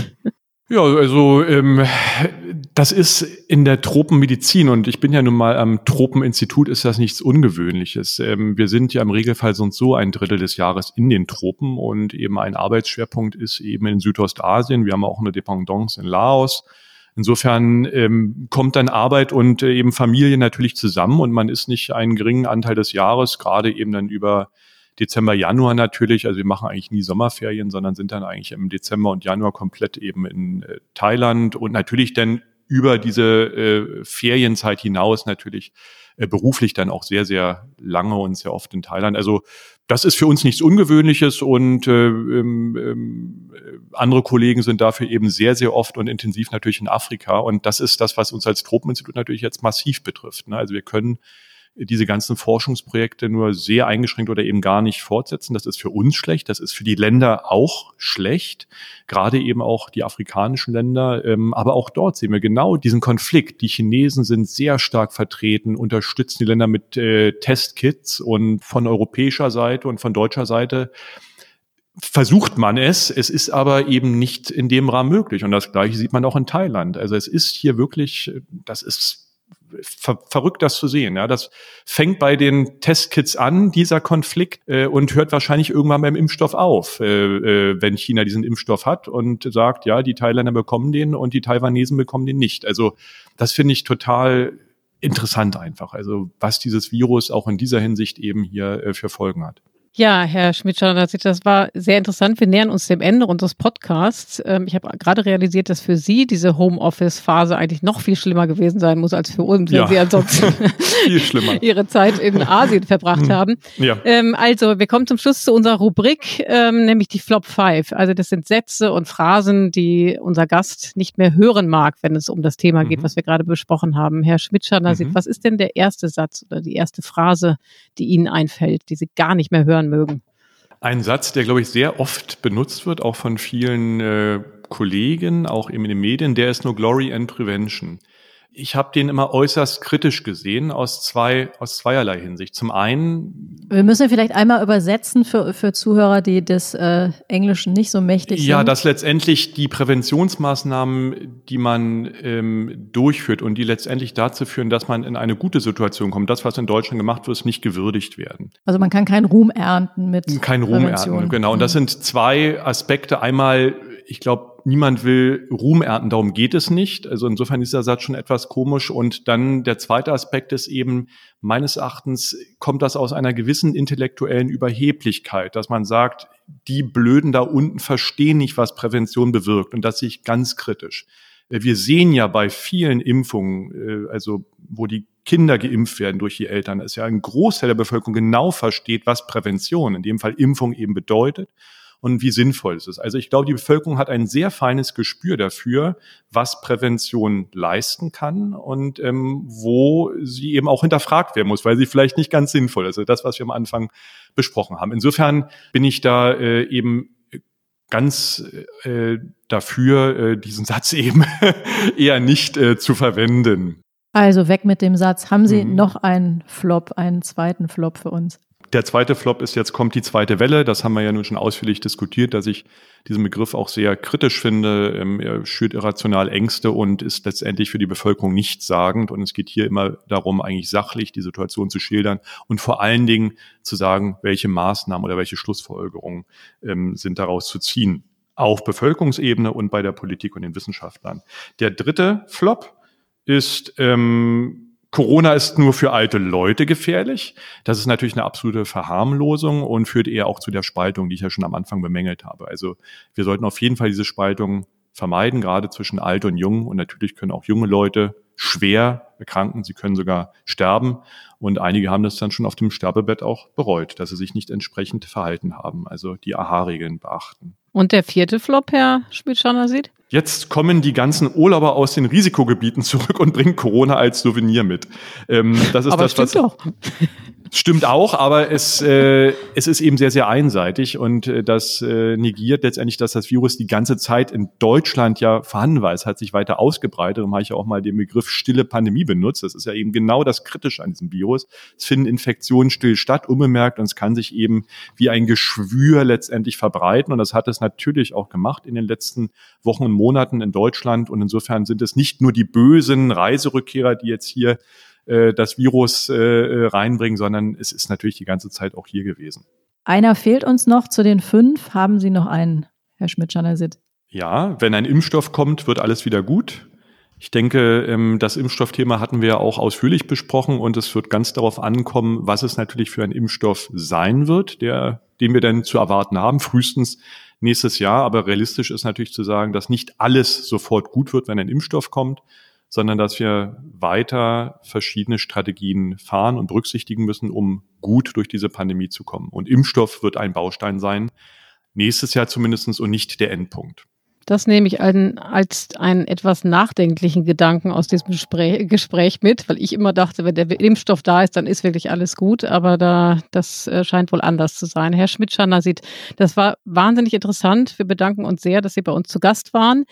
Ja, also ähm, das ist in der Tropenmedizin und ich bin ja nun mal am Tropeninstitut, ist das nichts Ungewöhnliches. Ähm, wir sind ja im Regelfall sonst so ein Drittel des Jahres in den Tropen und eben ein Arbeitsschwerpunkt ist eben in Südostasien. Wir haben auch eine Dependance in Laos. Insofern ähm, kommt dann Arbeit und äh, eben Familie natürlich zusammen und man ist nicht einen geringen Anteil des Jahres, gerade eben dann über Dezember, Januar natürlich. Also wir machen eigentlich nie Sommerferien, sondern sind dann eigentlich im Dezember und Januar komplett eben in äh, Thailand und natürlich dann über diese äh, Ferienzeit hinaus natürlich äh, beruflich dann auch sehr, sehr lange und sehr oft in Thailand. Also das ist für uns nichts Ungewöhnliches und äh, ähm, ähm, andere Kollegen sind dafür eben sehr, sehr oft und intensiv natürlich in Afrika. Und das ist das, was uns als Tropeninstitut natürlich jetzt massiv betrifft. Ne? Also wir können diese ganzen Forschungsprojekte nur sehr eingeschränkt oder eben gar nicht fortsetzen. Das ist für uns schlecht, das ist für die Länder auch schlecht, gerade eben auch die afrikanischen Länder. Ähm, aber auch dort sehen wir genau diesen Konflikt. Die Chinesen sind sehr stark vertreten, unterstützen die Länder mit äh, Testkits und von europäischer Seite und von deutscher Seite versucht man es, es ist aber eben nicht in dem Rahmen möglich. Und das Gleiche sieht man auch in Thailand. Also es ist hier wirklich, das ist ver verrückt, das zu sehen. Ja, das fängt bei den Testkits an, dieser Konflikt, äh, und hört wahrscheinlich irgendwann beim Impfstoff auf, äh, äh, wenn China diesen Impfstoff hat und sagt, ja, die Thailänder bekommen den und die Taiwanesen bekommen den nicht. Also das finde ich total interessant einfach. Also was dieses Virus auch in dieser Hinsicht eben hier äh, für Folgen hat. Ja, Herr Schmidt-Schanner, das war sehr interessant. Wir nähern uns dem Ende unseres Podcasts. Ähm, ich habe gerade realisiert, dass für Sie diese Homeoffice-Phase eigentlich noch viel schlimmer gewesen sein muss als für uns, wenn ja. Sie ansonsten Ihre Zeit in Asien verbracht hm. haben. Ja. Ähm, also, wir kommen zum Schluss zu unserer Rubrik, ähm, nämlich die Flop 5. Also, das sind Sätze und Phrasen, die unser Gast nicht mehr hören mag, wenn es um das Thema geht, mhm. was wir gerade besprochen haben. Herr Schmidt-Schanner, mhm. was ist denn der erste Satz oder die erste Phrase, die Ihnen einfällt, die Sie gar nicht mehr hören hören mögen. Ein Satz, der, glaube ich, sehr oft benutzt wird, auch von vielen äh, Kollegen, auch in den Medien, der ist nur Glory and Prevention ich habe den immer äußerst kritisch gesehen aus zwei aus zweierlei Hinsicht. Zum einen, wir müssen vielleicht einmal übersetzen für für Zuhörer, die des äh, Englischen nicht so mächtig sind. Ja, dass letztendlich die Präventionsmaßnahmen, die man ähm, durchführt und die letztendlich dazu führen, dass man in eine gute Situation kommt, das was in Deutschland gemacht wird, nicht gewürdigt werden. Also man kann keinen Ruhm ernten mit kein Ruhm ernten, genau. Und das mhm. sind zwei Aspekte. Einmal, ich glaube niemand will Ruhm ernten, darum geht es nicht. Also insofern ist der Satz schon etwas komisch. Und dann der zweite Aspekt ist eben, meines Erachtens kommt das aus einer gewissen intellektuellen Überheblichkeit, dass man sagt, die Blöden da unten verstehen nicht, was Prävention bewirkt. Und das sehe ich ganz kritisch. Wir sehen ja bei vielen Impfungen, äh, also wo die Kinder geimpft werden durch die Eltern, dass ja ein Großteil der Bevölkerung genau versteht, was Prävention, in dem Fall Impfung eben bedeutet und wie sinnvoll es ist. Also ich glaube, die Bevölkerung hat ein sehr feines Gespür dafür, was Prävention leisten kann und ähm, wo sie eben auch hinterfragt werden muss, weil sie vielleicht nicht ganz sinnvoll ist. Also das, was wir am Anfang besprochen haben. Insofern bin ich da äh, eben ganz äh, dafür, äh, diesen Satz eben eher nicht äh, zu verwenden. Also weg mit dem Satz. Haben Sie mhm. noch einen Flop, einen zweiten Flop für uns? Der zweite Flop ist, jetzt kommt die zweite Welle. Das haben wir ja nun schon ausführlich diskutiert, dass ich diesen Begriff auch sehr kritisch finde. Ähm, er schürt irrational Ängste und ist letztendlich für die Bevölkerung nichtssagend. Und es geht hier immer darum, eigentlich sachlich die Situation zu schildern und vor allen Dingen zu sagen, welche Maßnahmen oder welche Schlussfolgerungen ähm, sind daraus zu ziehen. Auf Bevölkerungsebene und bei der Politik und den Wissenschaftlern. Der dritte Flop ist, ähm, Corona ist nur für alte Leute gefährlich. Das ist natürlich eine absolute Verharmlosung und führt eher auch zu der Spaltung, die ich ja schon am Anfang bemängelt habe. Also wir sollten auf jeden Fall diese Spaltung vermeiden, gerade zwischen alt und jung. Und natürlich können auch junge Leute schwer erkranken, sie können sogar sterben. Und einige haben das dann schon auf dem Sterbebett auch bereut, dass sie sich nicht entsprechend verhalten haben. Also die AHA-Regeln beachten. Und der vierte Flop, Herr Schmidt-Schanner, sieht? Jetzt kommen die ganzen Urlauber aus den Risikogebieten zurück und bringen Corona als Souvenir mit. Ähm, das ist aber das, was. Doch. Stimmt auch, aber es, äh, es ist eben sehr, sehr einseitig und äh, das äh, negiert letztendlich, dass das Virus die ganze Zeit in Deutschland ja vorhanden war. Es hat sich weiter ausgebreitet. Darum habe ich ja auch mal den Begriff stille Pandemie benutzt. Das ist ja eben genau das Kritische an diesem Virus. Es finden Infektionen still statt, unbemerkt und es kann sich eben wie ein Geschwür letztendlich verbreiten. Und das hat es natürlich auch gemacht in den letzten Wochen und Monaten in Deutschland. Und insofern sind es nicht nur die bösen Reiserückkehrer, die jetzt hier äh, das Virus äh, äh, reinbringen, sondern es ist natürlich die ganze Zeit auch hier gewesen. Einer fehlt uns noch zu den fünf. Haben Sie noch einen, Herr Schmidt-Schanasit? Ja, wenn ein Impfstoff kommt, wird alles wieder gut. Ich denke, ähm, das Impfstoffthema hatten wir ja auch ausführlich besprochen und es wird ganz darauf ankommen, was es natürlich für ein Impfstoff sein wird, der, den wir dann zu erwarten haben, frühestens nächstes Jahr. Aber realistisch ist natürlich zu sagen, dass nicht alles sofort gut wird, wenn ein Impfstoff kommt, sondern dass wir weiter verschiedene Strategien fahren und berücksichtigen müssen, um gut durch diese Pandemie zu kommen. Und Impfstoff wird ein Baustein sein, nächstes Jahr zumindestens und nicht der Endpunkt. Das nehme ich einen, als einen etwas nachdenklichen Gedanken aus diesem Gespräch, Gespräch, mit, weil ich immer dachte, wenn der Impfstoff da ist, dann ist wirklich alles gut. Aber da, das äh, scheint wohl anders zu sein. Herr Schmidt-Schanner sieht, das war wahnsinnig interessant. Wir bedanken uns sehr, dass Sie bei uns zu Gast waren.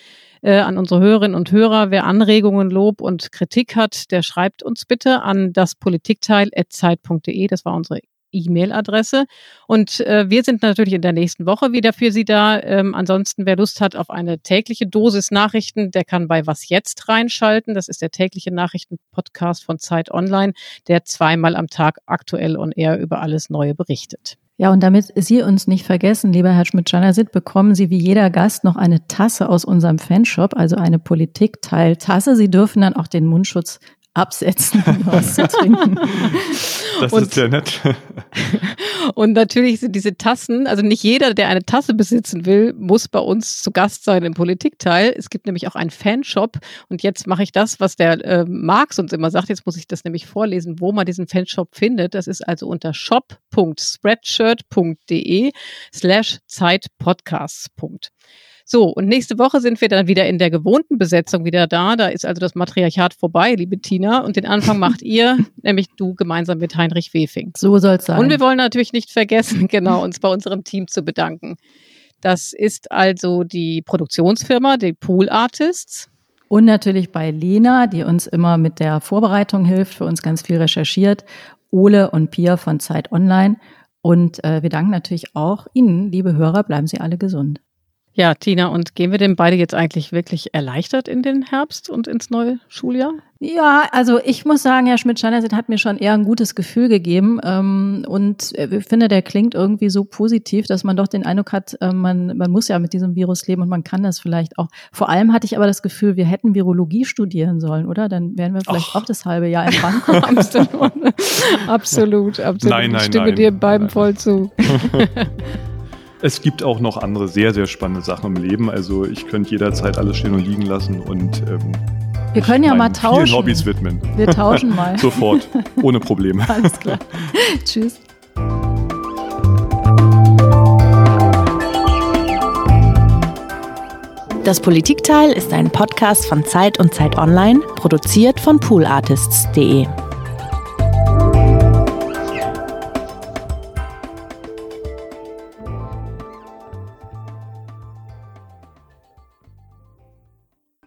Äh, an unsere Hörerinnen und Hörer, wer Anregungen, Lob und Kritik hat, der schreibt uns bitte an das Politikteil.zeit.de. Das war unsere E-Mail-Adresse. Und äh, wir sind natürlich in der nächsten Woche wieder für Sie da. Ähm, ansonsten, wer Lust hat auf eine tägliche Dosis Nachrichten, der kann bei Was Jetzt reinschalten. Das ist der tägliche Nachrichten-Podcast von Zeit Online, der zweimal am Tag aktuell und eher über alles Neue berichtet. Ja, und damit Sie uns nicht vergessen, lieber Herr Schmidt-Janasit, bekommen Sie wie jeder Gast noch eine Tasse aus unserem Fanshop, also eine Politikteil-Tasse. Sie dürfen dann auch den Mundschutz absetzen, um was zu trinken. Das und, ist sehr nett. und natürlich sind diese Tassen, also nicht jeder, der eine Tasse besitzen will, muss bei uns zu Gast sein im Politikteil. Es gibt nämlich auch einen Fanshop und jetzt mache ich das, was der äh, Marx uns immer sagt. Jetzt muss ich das nämlich vorlesen, wo man diesen Fanshop findet. Das ist also unter shop.spreadshirt.de slash Zeitpodcasts. So, und nächste Woche sind wir dann wieder in der gewohnten Besetzung wieder da. Da ist also das Matriarchat vorbei, liebe Tina. Und den Anfang macht ihr, nämlich du gemeinsam mit Heinrich Wefing. So soll es sein. Und wir wollen natürlich nicht vergessen, genau, uns bei unserem Team zu bedanken. Das ist also die Produktionsfirma, die Pool Artists. Und natürlich bei Lena, die uns immer mit der Vorbereitung hilft, für uns ganz viel recherchiert. Ole und Pia von Zeit Online. Und äh, wir danken natürlich auch Ihnen, liebe Hörer, bleiben Sie alle gesund. Ja, Tina, und gehen wir denn beide jetzt eigentlich wirklich erleichtert in den Herbst und ins neue Schuljahr? Ja, also ich muss sagen, Herr Schmidt-Schneider hat mir schon eher ein gutes Gefühl gegeben. Ähm, und ich finde, der klingt irgendwie so positiv, dass man doch den Eindruck hat, äh, man, man muss ja mit diesem Virus leben und man kann das vielleicht auch. Vor allem hatte ich aber das Gefühl, wir hätten Virologie studieren sollen, oder? Dann wären wir vielleicht Och. auch das halbe Jahr in Bangkok. absolut, absolut. Nein, nein, ich stimme nein, dir beiden voll zu. es gibt auch noch andere sehr, sehr spannende Sachen im Leben. Also ich könnte jederzeit alles stehen und liegen lassen und ähm, wir können ja mal tauschen. Vielen Hobbys widmen. Wir tauschen mal. Sofort, ohne Probleme. Alles klar. Tschüss. Das Politikteil ist ein Podcast von Zeit und Zeit Online, produziert von poolartists.de.